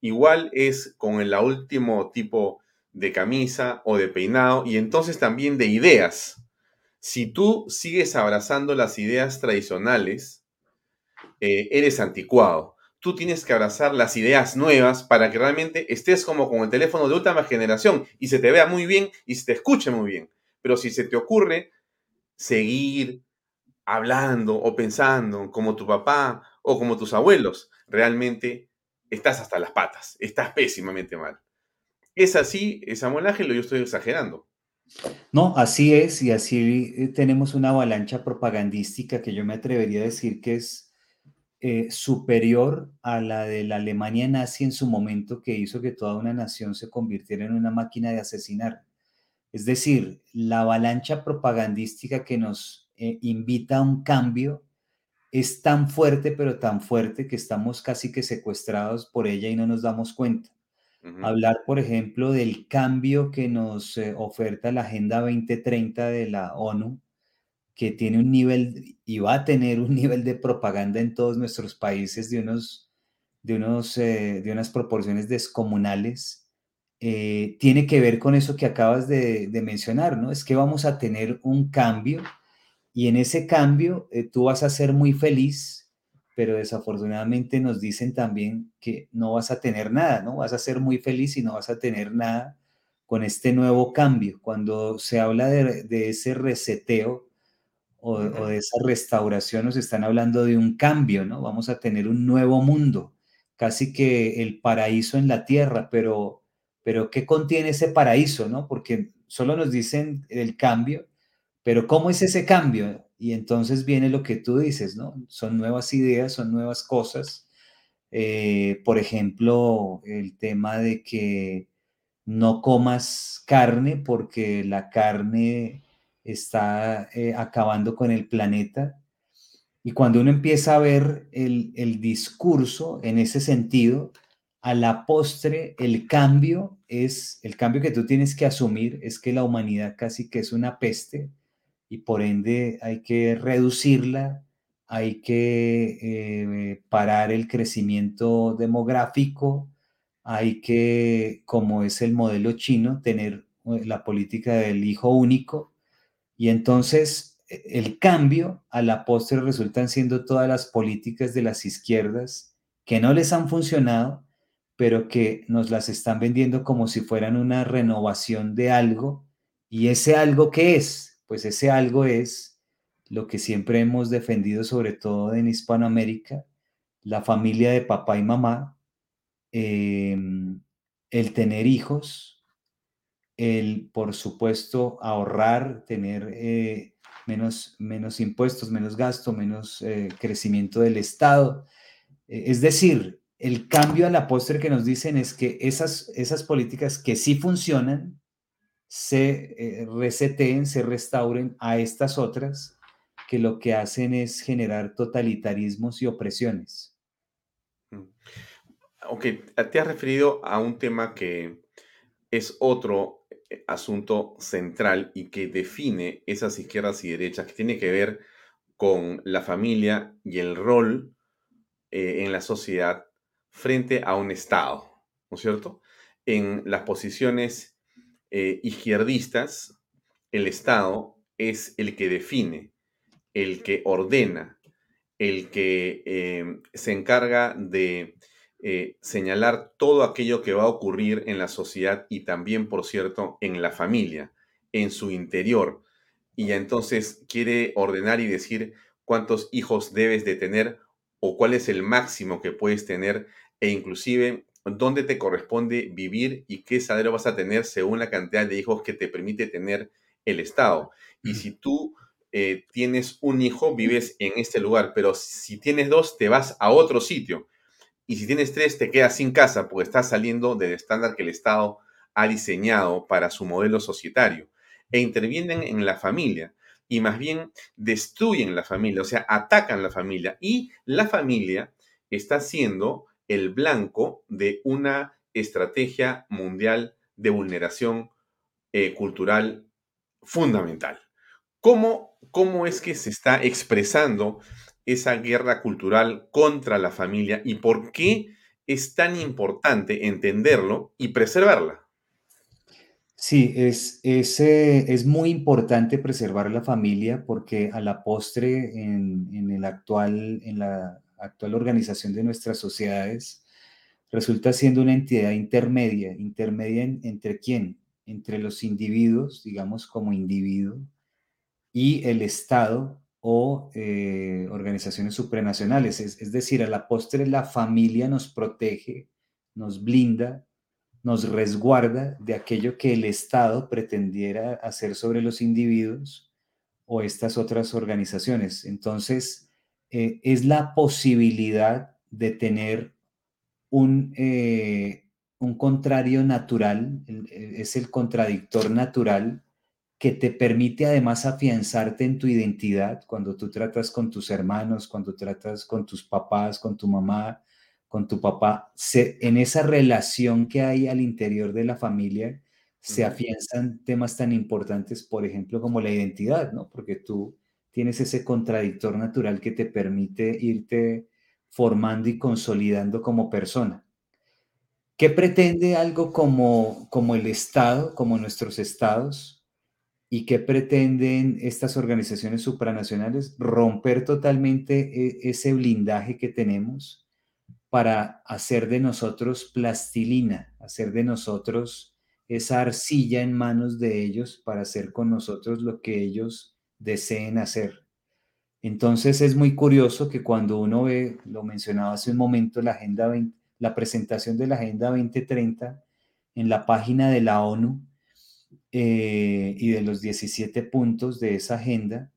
Igual es con el último tipo de camisa o de peinado y entonces también de ideas. Si tú sigues abrazando las ideas tradicionales, eh, eres anticuado. Tú tienes que abrazar las ideas nuevas para que realmente estés como con el teléfono de última generación y se te vea muy bien y se te escuche muy bien. Pero si se te ocurre seguir hablando o pensando como tu papá o como tus abuelos, realmente estás hasta las patas, estás pésimamente mal. ¿Es así, Samuel Ángel, o yo estoy exagerando? No, así es, y así eh, tenemos una avalancha propagandística que yo me atrevería a decir que es eh, superior a la de la Alemania nazi en su momento, que hizo que toda una nación se convirtiera en una máquina de asesinar. Es decir, la avalancha propagandística que nos eh, invita a un cambio es tan fuerte, pero tan fuerte que estamos casi que secuestrados por ella y no nos damos cuenta. Hablar, por ejemplo, del cambio que nos eh, oferta la Agenda 2030 de la ONU, que tiene un nivel y va a tener un nivel de propaganda en todos nuestros países de, unos, de, unos, eh, de unas proporciones descomunales, eh, tiene que ver con eso que acabas de, de, mencionar, ¿no? Es que vamos a tener un cambio y en ese cambio tú vas a ser muy feliz pero desafortunadamente nos dicen también que no vas a tener nada, ¿no? Vas a ser muy feliz y no vas a tener nada con este nuevo cambio. Cuando se habla de, ese reseteo o, o, de esa restauración, nos están hablando de un cambio, ¿no? Vamos a tener un nuevo mundo, casi que el paraíso en la tierra, pero, pero ¿qué contiene ese paraíso, ¿no? Porque solo nos dicen el cambio, pero ¿cómo es ese cambio? Y entonces viene lo que tú dices, ¿no? Son nuevas ideas, son nuevas cosas. Eh, por ejemplo, el tema de que no comas carne porque la carne está eh, acabando con el planeta. Y cuando uno empieza a ver el, el discurso en ese sentido, a la postre el cambio es, el cambio que tú tienes que asumir es que la humanidad casi que es una peste, y por ende hay que reducirla, hay que eh, parar el crecimiento demográfico, hay que, como es el modelo chino, tener eh, la política del hijo único. Y entonces e, el cambio a la postre resultan siendo todas las políticas de las izquierdas que no les han funcionado, pero que nos las están vendiendo como si fueran una renovación de algo y ese algo que es pues ese algo es lo que siempre hemos defendido, sobre todo en Hispanoamérica, la familia de papá y mamá, em, el tener hijos, el, por supuesto, ahorrar, tener eh, menos, menos impuestos, menos gasto, menos eh, crecimiento del Estado. E, es decir, el cambio a la postre que nos dicen es que esas, esas políticas que sí funcionan, se eh, reseteen, se restauren a estas otras que lo que hacen es generar totalitarismos y opresiones. Mm. Ok, te has referido a un tema que es otro eh, asunto central y que define esas izquierdas y derechas, que tiene que ver con la familia y el rol eh, en la sociedad frente a un Estado, ¿no es cierto? En las posiciones eh, izquierdistas, el Estado es el que define, el que ordena, el que em, se encarga de eh, señalar todo aquello que va a ocurrir en la sociedad y también, por cierto, en la familia, en su interior. Y entonces quiere ordenar y decir cuántos hijos debes de tener o cuál es el máximo que puedes tener e inclusive dónde te corresponde vivir y qué salario vas a tener según la cantidad de hijos que te permite tener el Estado. Y si tú eh, tienes un hijo, vives en este lugar, pero si tienes dos, te vas a otro sitio. Y si tienes tres, te quedas sin casa porque estás saliendo del estándar que el Estado ha diseñado para su modelo societario. E intervienen en la familia y más bien destruyen la familia, o sea, atacan la familia. Y la familia está siendo el blanco de una estrategia mundial de vulneración eh, cultural fundamental. ¿Cómo, ¿Cómo es que se está expresando esa guerra cultural contra la familia y por qué es tan importante entenderlo y preservarla? Sí, es, es, eh, es, muy importante preservar la familia porque a la postre en, en, el actual, en la actual organización de nuestras sociedades resulta siendo una entidad intermedia, intermedia entre quién, entre los individuos, digamos como individuo, y el Estado o eh, organizaciones supranacionales. Es, es decir, a la postre la familia nos protege, nos blinda, nos resguarda de aquello que el Estado pretendiera hacer sobre los individuos o estas otras organizaciones. Entonces, eh, es la posibilidad de tener un, eh, un contrario natural, es el contradictor natural que te permite además afianzarte en tu identidad cuando tú tratas con tus hermanos, cuando tratas con tus papás, con tu mamá, con tu papá, en esa relación que hay al interior de la familia, se afianzan temas tan importantes, por ejemplo, como la identidad, ¿no? Porque tú tienes ese contradictor natural que te permite irte formando y consolidando como persona. ¿Qué pretende algo como, como el Estado, como nuestros estados? ¿Y qué pretenden estas organizaciones supranacionales? Romper totalmente e, ese blindaje que tenemos para hacer de nosotros plastilina, hacer de nosotros esa arcilla en manos de ellos para hacer con nosotros lo que ellos deseen hacer. Entonces es muy curioso que cuando uno ve, lo mencionaba hace un momento, la, agenda la presentación de la Agenda 2030 en la página de la ONU eh, y de los 17 puntos de esa agenda,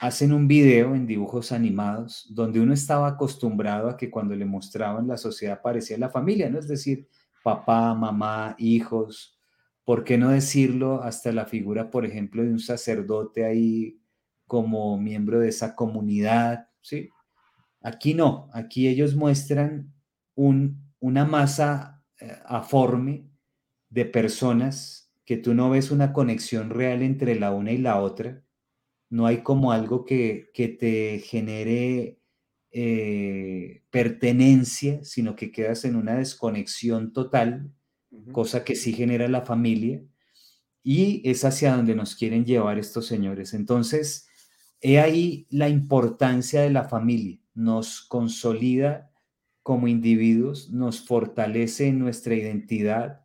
hacen un video en dibujos animados donde uno estaba acostumbrado a que cuando le mostraban la sociedad parecía la familia, ¿no? Es decir, papá, mamá, hijos, ¿por qué no decirlo hasta la figura, por ejemplo, de un sacerdote ahí como miembro de esa comunidad, ¿sí? Aquí no, aquí ellos muestran un, una masa eh, aforme de personas que tú no ves una conexión real entre la una y la otra, no hay como algo que, te genere eh, pertenencia, sino que quedas en una desconexión total, cosa que sí genera la familia, y es hacia donde nos quieren llevar estos señores. Entonces, he ahí la importancia de la familia, nos consolida como individuos, nos fortalece nuestra identidad,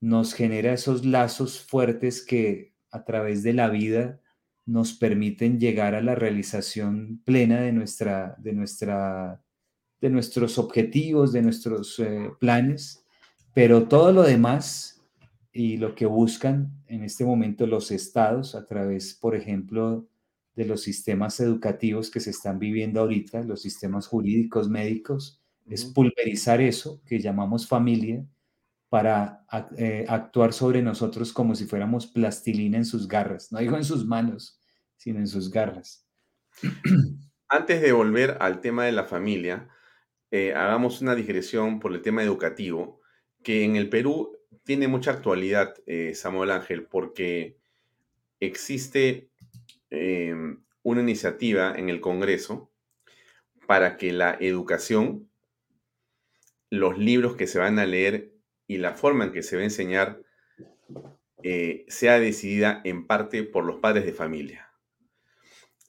nos genera esos lazos fuertes que a través de la vida nos permiten llegar a la realización plena de, nuestra, de, nuestra, de nuestros objetivos, de nuestros eh, planes, pero todo lo demás y lo que buscan en este momento los estados a través, por ejemplo, de los sistemas educativos que se están viviendo ahorita, los sistemas jurídicos, médicos, es pulverizar eso que llamamos familia para eh, actuar sobre nosotros como si fuéramos plastilina en sus garras, no digo en sus manos, sino en sus garras. Antes de volver al tema de la familia, eh, hagamos una digresión por el tema educativo, que en el Perú tiene mucha actualidad, eh, Samuel Ángel, porque existe em, una iniciativa en el Congreso para que la educación, los libros que se van a leer y la forma en que se va a enseñar eh, sea decidida en parte por los padres de familia.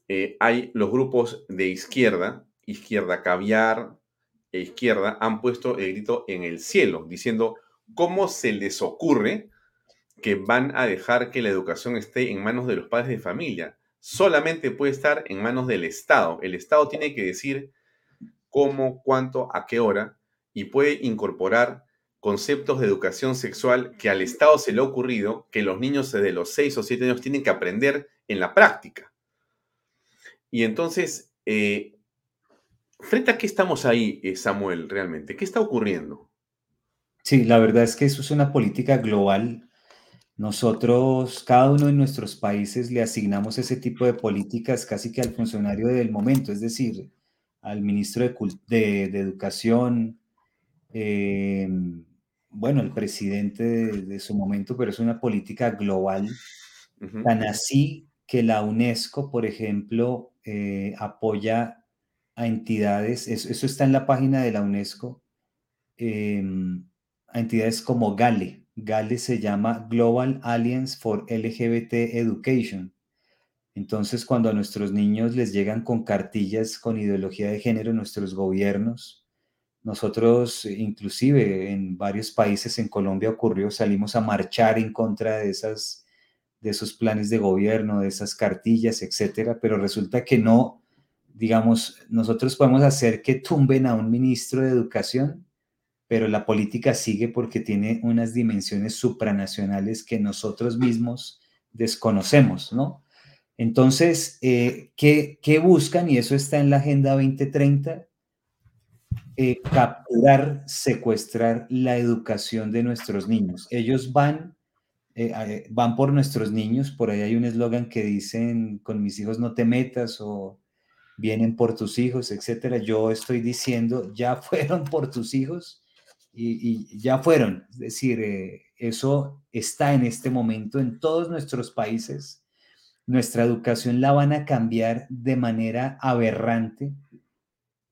Eh, hay los grupos de izquierda, izquierda caviar e izquierda, han puesto el grito en el cielo, diciendo cómo se les ocurre que van a dejar que la educación esté en manos de los padres de familia. Solamente puede estar en manos del Estado. El Estado tiene que decir cómo, cuánto, a qué hora y puede incorporar conceptos de educación sexual que al Estado se le ha ocurrido que los niños desde los 6 o 7 años tienen que aprender en la práctica. Y entonces, eh, ¿frente a qué estamos ahí, eh, Samuel, realmente? ¿Qué está ocurriendo? Sí, la verdad es que eso es una política global. Nosotros, cada uno de nuestros países, le asignamos ese tipo de políticas casi que al funcionario del momento, es decir, al ministro de, Educación, em, bueno, el presidente de, su momento, pero es una política global, tan así que la UNESCO, por ejemplo, eh, apoya a entidades, eso, está en la página de la UNESCO, em, a entidades como GALE. GALE se llama Global Alliance for LGBT Education. Entonces, cuando a nuestros niños les llegan con cartillas con ideología de género, nuestros gobiernos, nosotros inclusive en varios países, en Colombia ocurrió, salimos a marchar en contra de esas de esos planes de gobierno, de esas cartillas, etcétera, pero resulta que no, digamos, nosotros podemos hacer que tumben a un ministro de educación, pero la política sigue porque tiene unas dimensiones supranacionales que nosotros mismos desconocemos, ¿no? Entonces, eh, ¿qué, buscan? Y eso está en la Agenda 2030, eh, capturar, secuestrar la educación de nuestros niños. Ellos van eh, van por nuestros niños, por ahí hay un eslogan que dicen, con mis hijos no te metas o vienen por tus hijos, etcétera. Yo estoy diciendo, ya fueron por tus hijos y, ya fueron. Es decir, eh, eso está en este momento en todos nuestros países. Nuestra educación la van a cambiar de manera aberrante.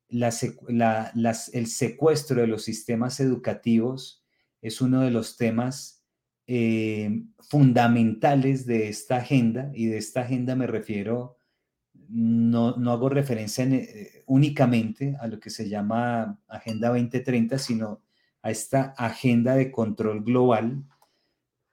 el secuestro de los sistemas educativos es uno de los temas eh, fundamentales de esta agenda, y de esta agenda me refiero, no, no hago referencia eh, únicamente a lo que se llama Agenda 2030, sino a esta agenda de control global.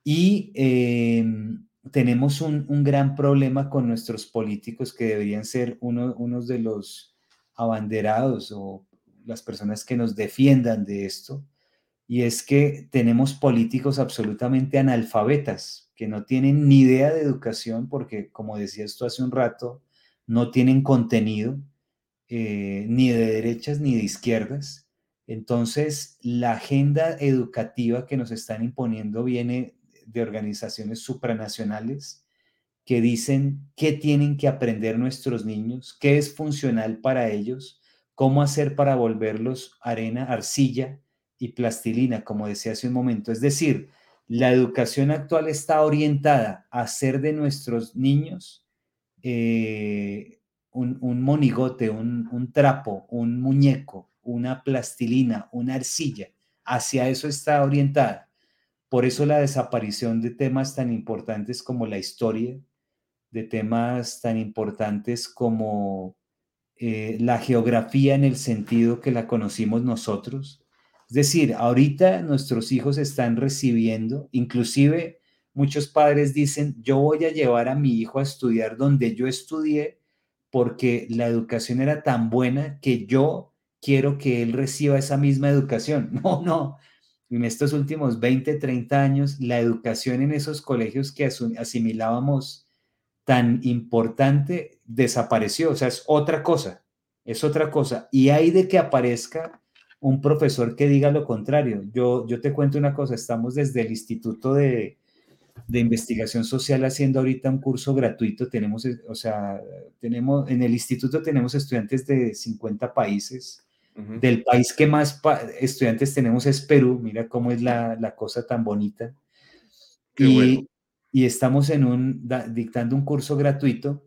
Y em, tenemos un, un, gran problema con nuestros políticos que deberían ser uno, unos de los abanderados o las personas que nos defiendan de esto, y es que tenemos políticos absolutamente analfabetas, que no tienen ni idea de educación, porque como decía esto hace un rato, no tienen contenido, eh, ni de derechas ni de izquierdas. Entonces, la agenda educativa que nos están imponiendo viene de organizaciones supranacionales que dicen qué tienen que aprender nuestros niños, qué es funcional para ellos, cómo hacer para volverlos arena, arcilla, y plastilina, como decía hace un momento. Es decir, la educación actual está orientada a hacer de nuestros niños eh, un, monigote, un, trapo, un muñeco, una plastilina, una arcilla. Hacia eso está orientada. Por eso la desaparición de temas tan importantes como la historia, de temas tan importantes como eh, la geografía en el sentido que la conocimos nosotros, es decir, ahorita nuestros hijos están recibiendo, inclusive muchos padres dicen, yo voy a llevar a mi hijo a estudiar donde yo estudié porque la educación era tan buena que yo quiero que él reciba esa misma educación. No, no. En estos últimos 20, 30 años, la educación en esos colegios que asimilábamos tan importante desapareció. O sea, es otra cosa. Es otra cosa. Y hay de que aparezca un profesor que diga lo contrario. Yo, yo te cuento una cosa, estamos desde el Instituto de, Investigación Social haciendo ahorita un curso gratuito. Tenemos, o sea, tenemos, en el instituto tenemos estudiantes de 50 países. Del país que más estudiantes tenemos es Perú. Mira cómo es la, cosa tan bonita. y, y, estamos en un, dictando un curso gratuito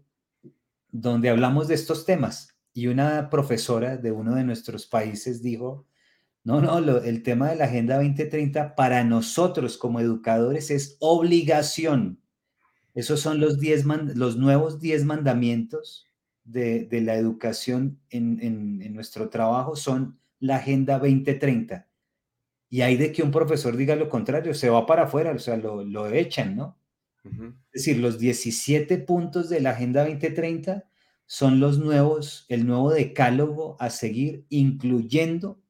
donde hablamos de estos temas y una profesora de uno de nuestros países dijo, no, no, el tema de la Agenda 2030 para nosotros como educadores es obligación. Esos son los, diez los nuevos 10 mandamientos de, la educación en, nuestro trabajo, son la Agenda 2030. Y hay de que un profesor diga lo contrario, se va para afuera, o sea, lo, echan, ¿no? Es decir, los 17 puntos de la Agenda 2030 son los nuevos, el nuevo decálogo a seguir, incluyendo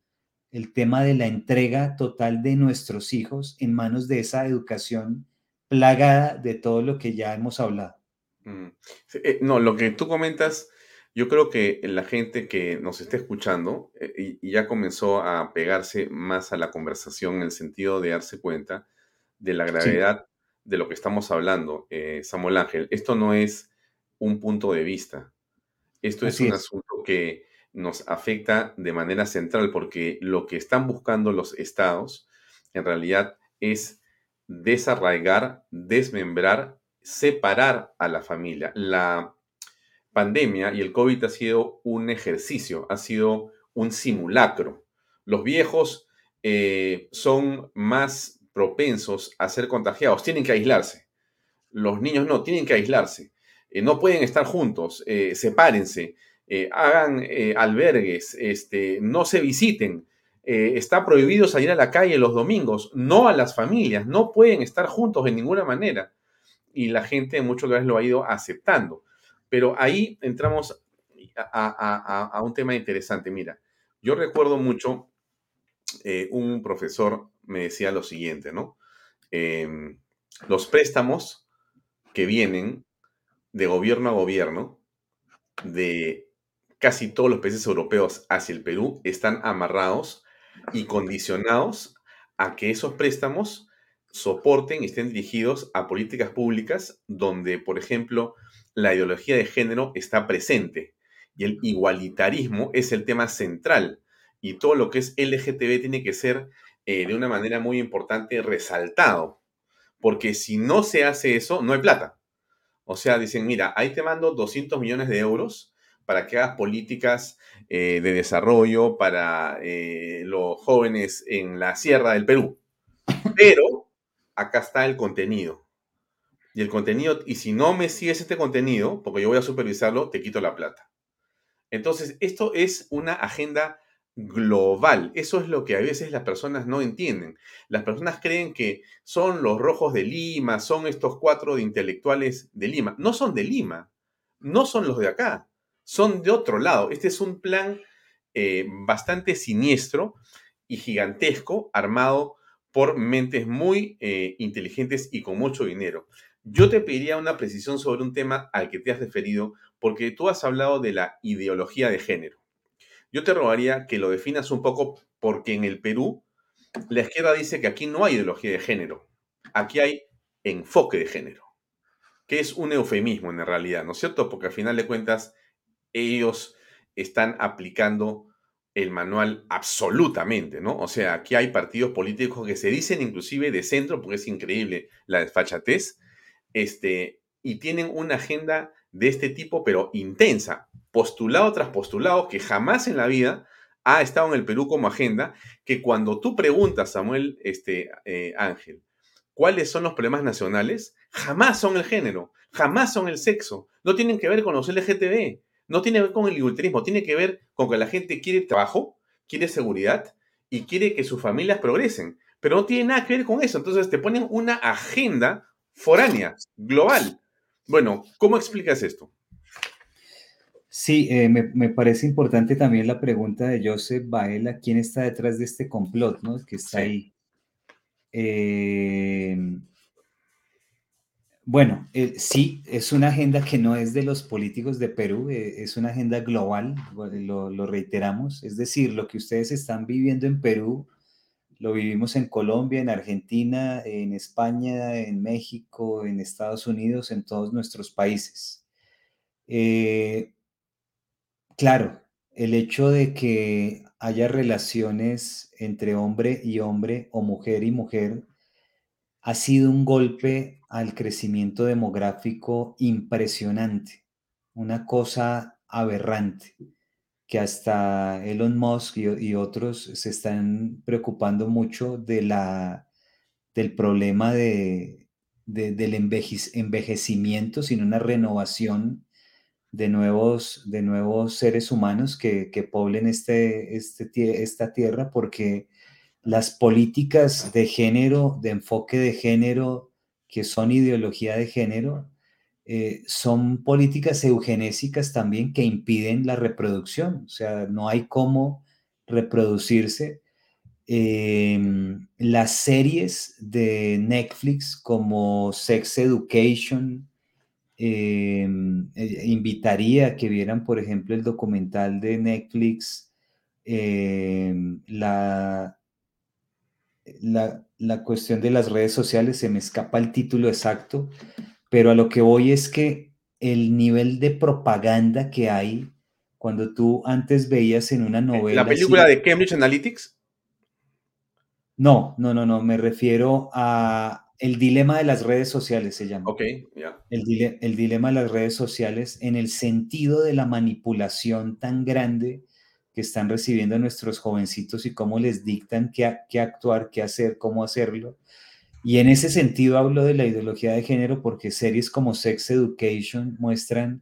el tema de la entrega total de nuestros hijos en manos de esa educación plagada de todo lo que ya hemos hablado. Mm. Eh, no, lo que tú comentas, yo creo que la gente que nos está escuchando eh, y, ya comenzó a pegarse más a la conversación en el sentido de darse cuenta de la gravedad de lo que estamos hablando, eh, Samuel Ángel. Esto no es un punto de vista, esto es un asunto que nos afecta de manera central porque lo que están buscando los estados en realidad es desarraigar, desmembrar, separar a la familia. La pandemia y el COVID ha sido un ejercicio, ha sido un simulacro. Los viejos eh, son más propensos a ser contagiados, tienen que aislarse. Los niños no, tienen que aislarse. Eh, no pueden estar juntos, eh, sepárense, hagan albergues, este, no se visiten. está prohibido salir a la calle los domingos, no a las familias, no pueden estar juntos de ninguna manera. Y la gente en muchos lugares lo ha ido aceptando. Pero ahí entramos a, un tema interesante. Mira, yo recuerdo mucho, eh, un profesor me decía lo siguiente, ¿no? Em, los préstamos que vienen de gobierno a gobierno de casi todos los países europeos hacia el Perú están amarrados y condicionados a que esos préstamos soporten y estén dirigidos a políticas públicas donde, por ejemplo, la ideología de género está presente y el igualitarismo es el tema central y todo lo que es LGTB tiene que ser eh, de una manera muy importante resaltado, porque si no se hace eso, no hay plata. O sea, dicen, mira, ahí te mando 200 millones de euros para que hagas políticas eh, de desarrollo para eh, los jóvenes en la sierra del Perú. Pero acá está el contenido. Y el contenido, y si no me sigues este contenido, porque yo voy a supervisarlo, te quito la plata. Entonces, esto es una agenda global. Eso es lo que a veces las personas no entienden. Las personas creen que son los rojos de Lima, son estos cuatro de intelectuales de Lima. No son de Lima, no son los de acá, son de otro lado. Este es un plan eh, bastante siniestro y gigantesco, armado por mentes muy eh, inteligentes y con mucho dinero. Yo te pediría una precisión sobre un tema al que te has referido, porque tú has hablado de la ideología de género. Yo te rogaría que lo definas un poco, porque en el Perú la izquierda dice que aquí no hay ideología de género, aquí hay enfoque de género, que es un eufemismo en realidad, ¿no es cierto? Porque al final de cuentas ellos están aplicando el manual absolutamente, ¿no? O sea, aquí hay partidos políticos que se dicen inclusive de centro, porque es increíble la desfachatez, este, y tienen una agenda de este tipo, pero intensa, postulado tras postulado, que jamás en la vida ha estado en el Perú como agenda, que cuando tú preguntas, Samuel este, eh, Ángel, cuáles son los problemas nacionales, jamás son el género, jamás son el sexo, no tienen que ver con los LGTB, no tiene que ver con el igualitarismo, tiene que ver con que la gente quiere trabajo, quiere seguridad y quiere que sus familias progresen, pero no tiene nada que ver con eso, entonces te ponen una agenda foránea, global. Bueno, ¿cómo explicas esto? Sí, eh, me, parece importante también la pregunta de Joseph Baela, ¿quién está detrás de este complot, no? Que está ahí. Em, bueno, eh, sí, es una agenda que no es de los políticos de Perú, eh, es una agenda global, lo, lo, reiteramos. Es decir, lo que ustedes están viviendo en Perú lo vivimos en Colombia, en Argentina, en España, en México, en Estados Unidos, en todos nuestros países. Eh, claro, el hecho de que haya relaciones entre hombre y hombre o mujer y mujer ha sido un golpe al crecimiento demográfico impresionante, una cosa aberrante que hasta Elon Musk y, otros se están preocupando mucho de la, del problema de, del envejecimiento, sino una renovación de nuevos, de nuevos seres humanos que, que poblen este, este, esta tierra, porque las políticas de género, de enfoque de género, que son ideología de género, eh, son políticas eugenésicas también que impiden la reproducción, o sea, no hay cómo reproducirse. Em, las series de Netflix como Sex Education, em, eh, invitaría a que vieran, por ejemplo, el documental de Netflix, em, la, la, la cuestión de las redes sociales, se me escapa el título exacto, pero a lo que voy es que el nivel de propaganda que hay cuando tú antes veías en una novela... ¿La película de Cambridge Analytics? No, no, no, no, me refiero a el dilema de las redes sociales, se llama. Ok, ya. El, el dilema de las redes sociales en el sentido de la manipulación tan grande que están recibiendo nuestros jovencitos y cómo les dictan qué, qué actuar, qué hacer, cómo hacerlo. Y en ese sentido hablo de la ideología de género porque series como Sex Education muestran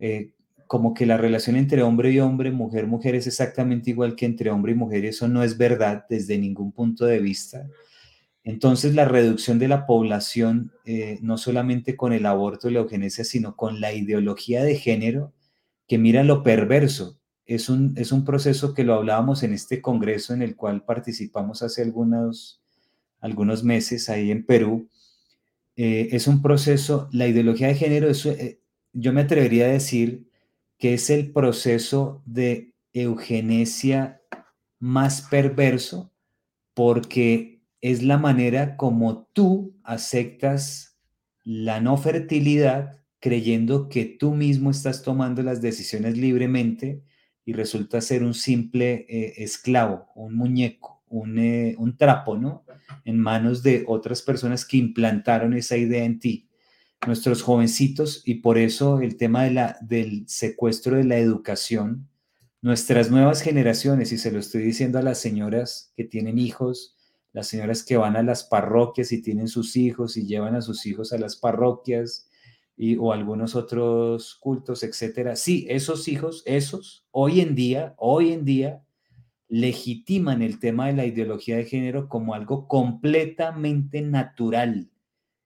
eh, como que la relación entre hombre y hombre, mujer, mujer es exactamente igual que entre hombre y mujer eso no es verdad desde ningún punto de vista. Entonces la reducción de la población, eh, no solamente con el aborto y la eugenesia, sino con la ideología de género, que mira lo perverso, es un, es un proceso que lo hablábamos en este congreso en el cual participamos hace algunos, algunos meses ahí en Perú. Eh, es un proceso, la ideología de género, eh, yo me atrevería a decir que es el proceso de eugenesia más perverso porque es la manera como tú aceptas la no fertilidad creyendo que tú mismo estás tomando las decisiones libremente y resulta ser un simple eh, esclavo, un muñeco, eh, un, trapo, ¿no? En manos de otras personas que implantaron esa idea en ti. Nuestros jovencitos, y por eso el tema de la, del secuestro de la educación, nuestras nuevas generaciones, y se lo estoy diciendo a las señoras que tienen hijos, las señoras que van a las parroquias y tienen sus hijos y llevan a sus hijos a las parroquias, y, o algunos otros cultos, etcétera. Sí, esos hijos, esos, hoy en día, hoy en día, legitiman el tema de la ideología de género como algo completamente natural.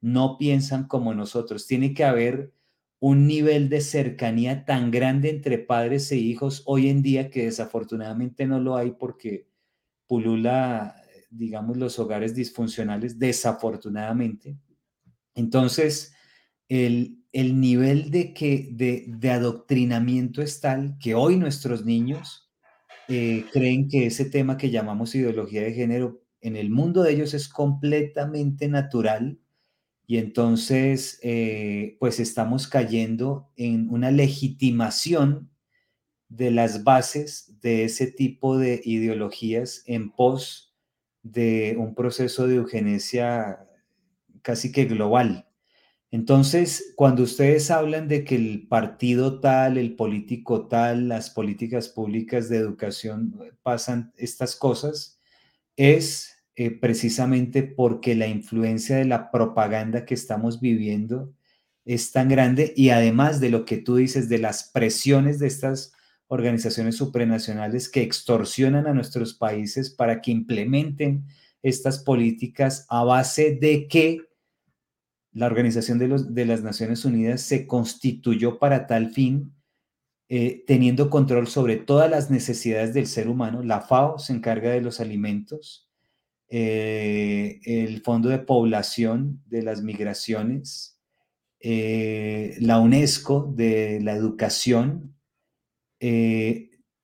No piensan como nosotros. Tiene que haber un nivel de cercanía tan grande entre padres e hijos hoy en día que desafortunadamente no lo hay porque pulula, digamos, los hogares disfuncionales, desafortunadamente. Entonces, el, el nivel de, que, de, adoctrinamiento es tal que hoy nuestros niños eh, creen que ese tema que llamamos ideología de género en el mundo de ellos es completamente natural y entonces eh, pues estamos cayendo en una legitimación de las bases de ese tipo de ideologías en pos de un proceso de eugenesia casi que global. Entonces, cuando ustedes hablan de que el partido tal, el político tal, las políticas públicas de educación eh, pasan estas cosas, es eh, precisamente porque la influencia de la propaganda que estamos viviendo es tan grande y además de lo que tú dices, de las presiones de estas organizaciones supranacionales que extorsionan a nuestros países para que implementen estas políticas a base de que la Organización de, las Naciones Unidas se constituyó para tal fin, eh, teniendo control sobre todas las necesidades del ser humano. La FAO se encarga de los alimentos, eh, el Fondo de Población de las Migraciones, eh, la UNESCO de la Educación,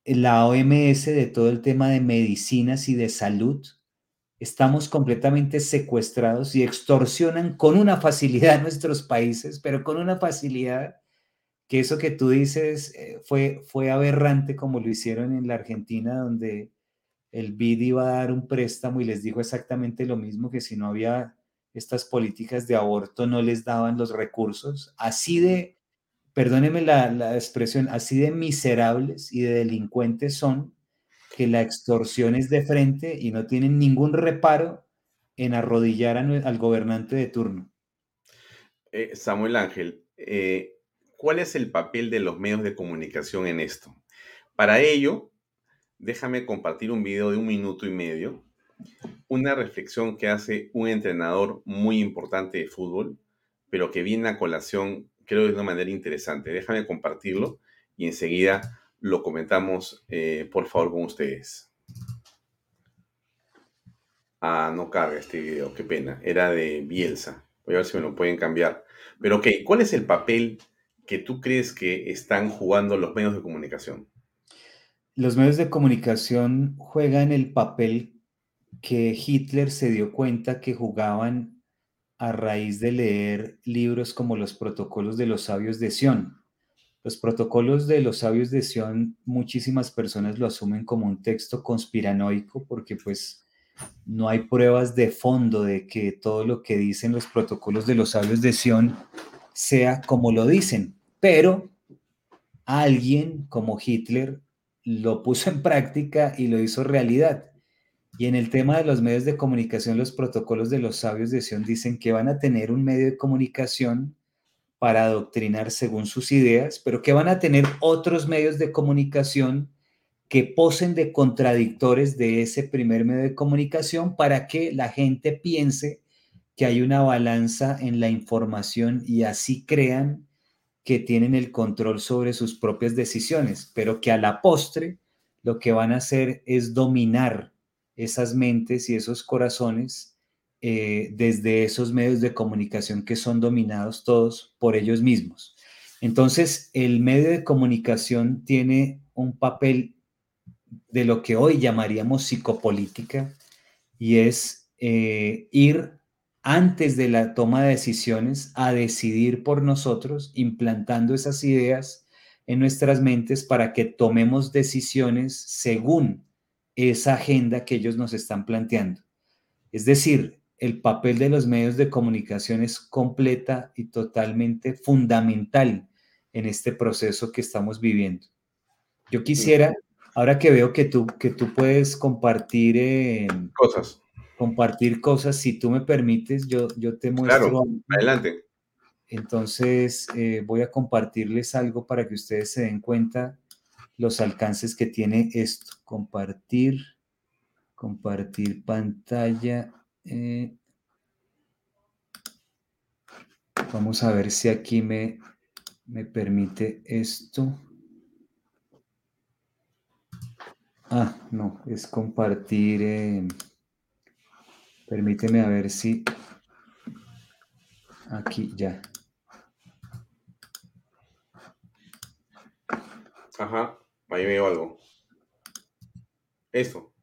la OMS de todo el tema de medicinas y de salud, estamos completamente secuestrados y extorsionan con una facilidad nuestros países, pero con una facilidad que eso que tú dices eh, fue, fue aberrante como lo hicieron en la Argentina, donde el BID iba a dar un préstamo y les dijo exactamente lo mismo, que si no había estas políticas de aborto no les daban los recursos. Así de, perdóneme la, la expresión, así de miserables y de delincuentes son que la extorsión es de frente y no tienen ningún reparo en arrodillar al gobernante de turno. Eh, Samuel Ángel, eh, ¿cuál es el papel de los medios de comunicación en esto? Para ello, déjame compartir un video de un minuto y medio, una reflexión que hace un entrenador muy importante de fútbol, pero que viene a colación, creo de una manera interesante. Déjame compartirlo y enseguida lo comentamos, eh, por favor, con ustedes. Ah, no carga este video, qué pena. Era de Bielsa. Voy a ver si me lo pueden cambiar. Pero ok, ¿cuál es el papel que tú crees que están jugando los medios de comunicación? Los medios de comunicación juegan el papel que Hitler se dio cuenta que jugaban a raíz de leer libros como los protocolos de los sabios de Sion. Los protocolos de los sabios de Sion, muchísimas personas lo asumen como un texto conspiranoico porque pues no hay pruebas de fondo de que todo lo que dicen los protocolos de los sabios de Sion sea como lo dicen, pero alguien como Hitler lo puso en práctica y lo hizo realidad. Y en el tema de los medios de comunicación, los protocolos de los sabios de Sion dicen que van a tener un medio de comunicación para adoctrinar según sus ideas, pero que van a tener otros medios de comunicación que posen de contradictores de ese primer medio de comunicación para que la gente piense que hay una balanza en la información y así crean que tienen el control sobre sus propias decisiones, pero que a la postre lo que van a hacer es dominar esas mentes y esos corazones eh, desde esos medios de comunicación que son dominados todos por ellos mismos. Entonces, el medio de comunicación tiene un papel de lo que hoy llamaríamos psicopolítica y es eh, ir antes de la toma de decisiones a decidir por nosotros, implantando esas ideas en nuestras mentes para que tomemos decisiones según esa agenda que ellos nos están planteando. Es decir, el papel de los medios de comunicación es completa y totalmente fundamental en este proceso que estamos viviendo. Yo quisiera, ahora que veo que tú, que tú puedes compartir eh, cosas compartir cosas. Si tú me permites, yo, yo te muestro. Claro, adelante. Entonces, eh, voy a compartirles algo para que ustedes se den cuenta los alcances que tiene esto. Compartir, compartir pantalla. Eh. vamos a ver si aquí me, me permite esto. Ah, no, es compartir. Eh, Permíteme a ver si aquí ya. Ajá, ahí veo algo. Esto.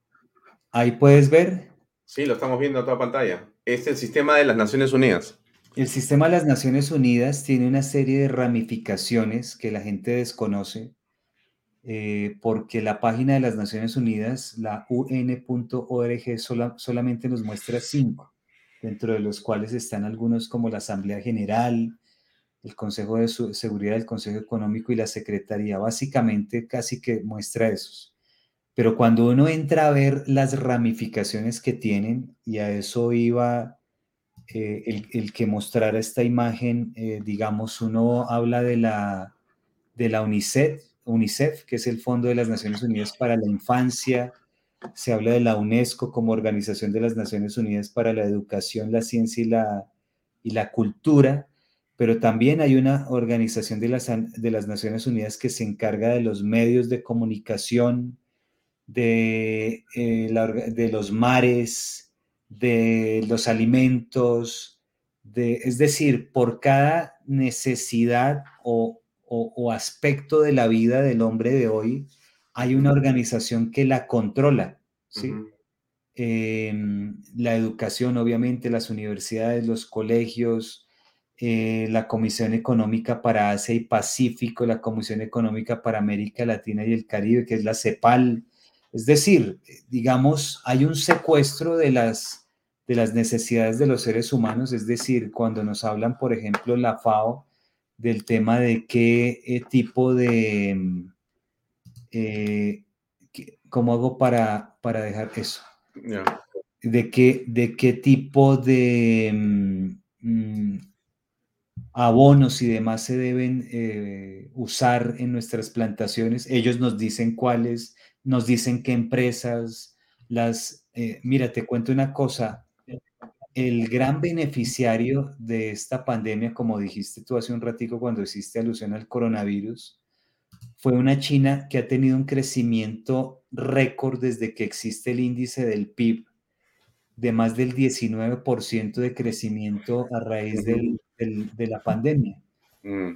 Ahí puedes ver. Sí, lo estamos viendo a toda pantalla. Es el sistema de las Naciones Unidas. El sistema de las Naciones Unidas tiene una serie de ramificaciones que la gente desconoce eh, porque la página de las Naciones Unidas, la un.org, solamente nos muestra cinco, dentro de los cuales están algunos como la Asamblea General, el Consejo de Seguridad, el Consejo Económico y la Secretaría. Básicamente casi que muestra esos. Pero cuando uno entra a ver las ramificaciones que tienen, y a eso iba eh, el, que mostrara esta imagen, eh, digamos, uno habla de la, de la UNICEF, UNICEF, que es el Fondo de las Naciones Unidas para la Infancia, se habla de la UNESCO como Organización de las Naciones Unidas para la Educación, la Ciencia y la, y la Cultura, pero también hay una organización de las, de las Naciones Unidas que se encarga de los medios de comunicación, de, eh, de los mares, de los alimentos, de, es decir, por cada necesidad o o, aspecto de la vida del hombre de hoy, hay una organización que la controla, ¿sí? Em, la educación, obviamente, las universidades, los colegios, eh, la Comisión Económica para Asia y Pacífico, la Comisión Económica para América Latina y el Caribe, que es la CEPAL. Es decir, digamos, hay un secuestro de las, de las necesidades de los seres humanos, es decir, cuando nos hablan, por ejemplo, la FAO, del tema de qué eh, tipo de... Mm, eh, ¿Cómo hago para, para dejar eso? De, qué, ¿De qué tipo de mm, mm, abonos y demás se deben eh, usar en nuestras plantaciones? Ellos nos dicen cuáles, nos dicen qué empresas, las... mira, te cuento una cosa, el gran beneficiario de esta pandemia, como dijiste tú hace un ratico cuando hiciste alusión al coronavirus, fue una China que ha tenido un crecimiento récord desde que existe el índice del PIB de más del 19% de crecimiento a raíz de la pandemia. Mm.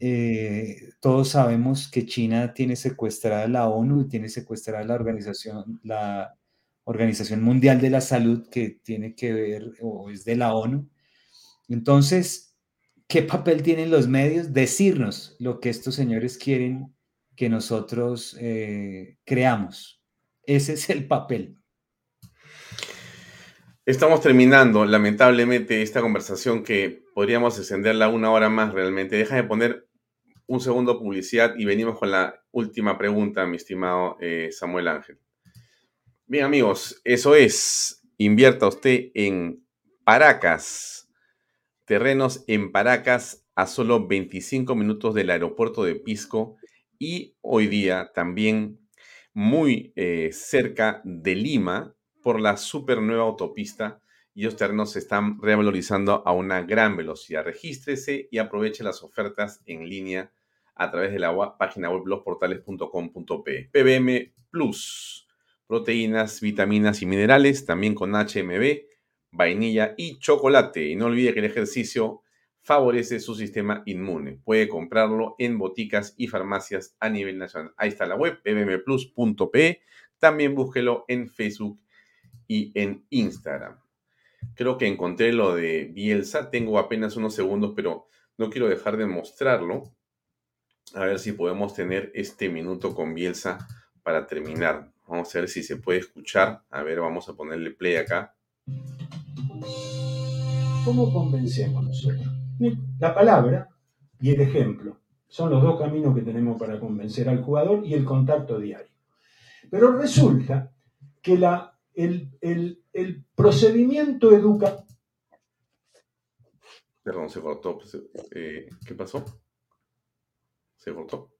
Eh, todos sabemos que China tiene secuestrada la ONU y tiene secuestrada la organización, la Organización Mundial de la Salud que tiene que ver o es de la ONU. Entonces, ¿qué papel tienen los medios? Decirnos lo que estos señores quieren que nosotros eh, creamos. Ese es el papel. Estamos terminando, lamentablemente, esta conversación que podríamos extenderla una hora más realmente. Déjame poner un segundo publicidad y venimos con la última pregunta, mi estimado eh, Samuel Ángel. Bien, amigos, eso es. Invierta usted en Paracas. Terrenos en Paracas a solo 25 minutos del aeropuerto de Pisco y hoy día también muy eh, cerca de Lima, por la super nueva autopista y los terrenos se están revalorizando a una gran velocidad. Regístrese y aproveche las ofertas en línea a través de la página web losportales.com.pe. PBM Plus, proteínas, vitaminas y minerales, también con HMB, vainilla y chocolate. Y no olvide que el ejercicio favorece su sistema inmune. Puede comprarlo en boticas y farmacias a nivel nacional. Ahí está la web, pbmplus.pe. También búsquelo en Facebook y en Instagram. Creo que encontré lo de Bielsa. Tengo apenas unos segundos, pero no quiero dejar de mostrarlo. A ver si podemos tener este minuto con Bielsa para terminar. Vamos a ver si se puede escuchar. A ver, vamos a ponerle play acá. ¿Cómo convencemos nosotros? La palabra y el ejemplo son los dos caminos que tenemos para convencer al jugador y el contacto diario. Pero resulta que la el, procedimiento educativo. Perdón, se cortó. Pues, eh, ¿Qué pasó? Se cortó.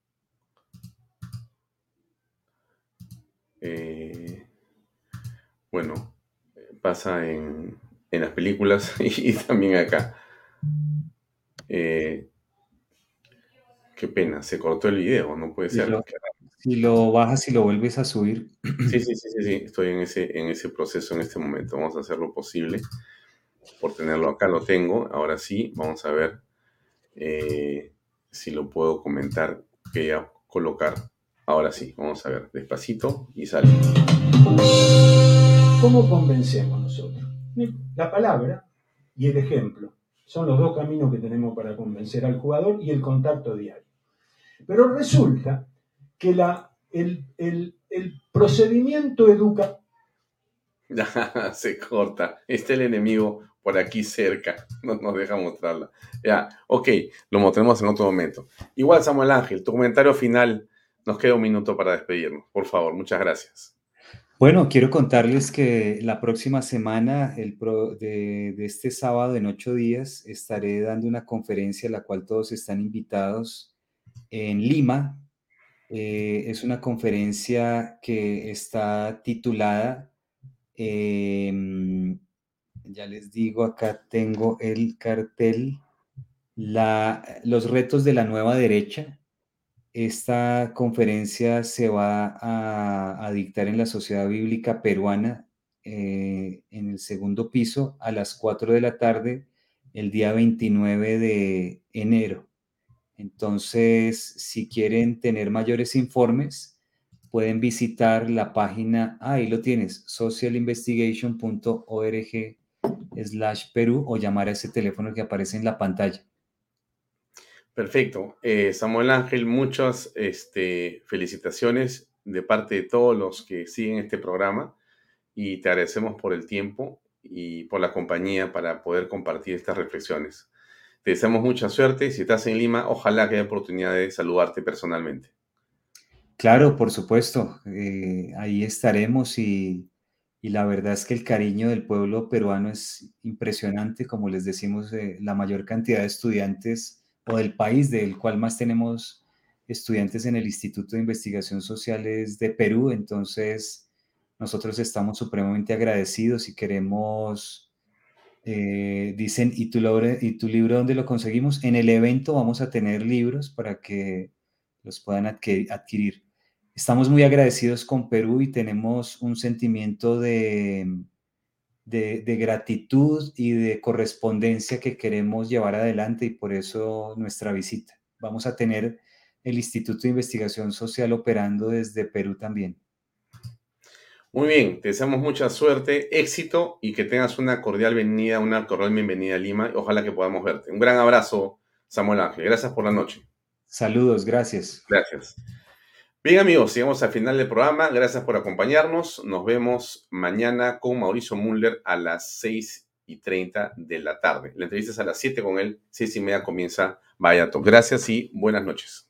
Eh, bueno, pasa en, las películas y, también acá. Eh, qué pena, se cortó el video, no puede ser. Si lo bajas y lo vuelves a subir. Sí, sí, sí, sí, estoy en ese, en ese proceso en este momento. Vamos a hacer lo posible por tenerlo acá. Lo tengo, ahora sí, vamos a ver eh, si lo puedo comentar, que ya colocar. Ahora sí, vamos a ver, despacito y sale. ¿Cómo convencemos nosotros? La palabra y el ejemplo son los dos caminos que tenemos para convencer al jugador y el contacto diario. Pero resulta que la, el, procedimiento educativo... Se corta. Está el enemigo por aquí cerca. No nos deja mostrarla. Ya, ok, lo mostremos en otro momento. Igual, Samuel Ángel, tu comentario final. Nos queda un minuto para despedirnos. Por favor, muchas gracias. Bueno, quiero contarles que la próxima semana, el de, de, este sábado en ocho días, estaré dando una conferencia a la cual todos están invitados en Lima, eh, es una conferencia que está titulada, em, ya les digo, acá tengo el cartel, los retos de la nueva derecha. Esta conferencia se va a, dictar en la Sociedad Bíblica Peruana eh, en el segundo piso a las 4 de la tarde el día 29 de enero. Entonces, si quieren tener mayores informes, pueden visitar la página, ahí lo tienes, socialinvestigation.org slash Perú o llamar a ese teléfono que aparece en la pantalla. Perfecto. Eh, Samuel Ángel, muchas este, felicitaciones de parte de todos los que siguen este programa y te agradecemos por el tiempo y por la compañía para poder compartir estas reflexiones. Te deseamos mucha suerte y si estás en Lima, ojalá que haya oportunidad de saludarte personalmente. Claro, por supuesto. Eh, ahí estaremos y, la verdad es que el cariño del pueblo peruano es impresionante. Como les decimos, eh, la mayor cantidad de estudiantes o del país del cual más tenemos estudiantes en el Instituto de Investigación Social es de Perú. Entonces, nosotros estamos supremamente agradecidos y queremos eh, dicen, ¿y tu, ¿y tu libro dónde lo conseguimos? En el evento vamos a tener libros para que los puedan adquirir. Estamos muy agradecidos con Perú y tenemos un sentimiento de, de, gratitud y de correspondencia que queremos llevar adelante y por eso nuestra visita. Vamos a tener el Instituto de Investigación Social operando desde Perú también. Muy bien, te deseamos mucha suerte, éxito y que tengas una cordial bienvenida, una cordial bienvenida a Lima. Ojalá que podamos verte. Un gran abrazo, Samuel Ángel. Gracias por la noche. Saludos, gracias. Gracias. Bien amigos, llegamos al final del programa. Gracias por acompañarnos. Nos vemos mañana con Mauricio Muller a las 6 y 30 de la tarde. La entrevista es a las 7 con él. 6 y media comienza Vaya Gracias y buenas noches.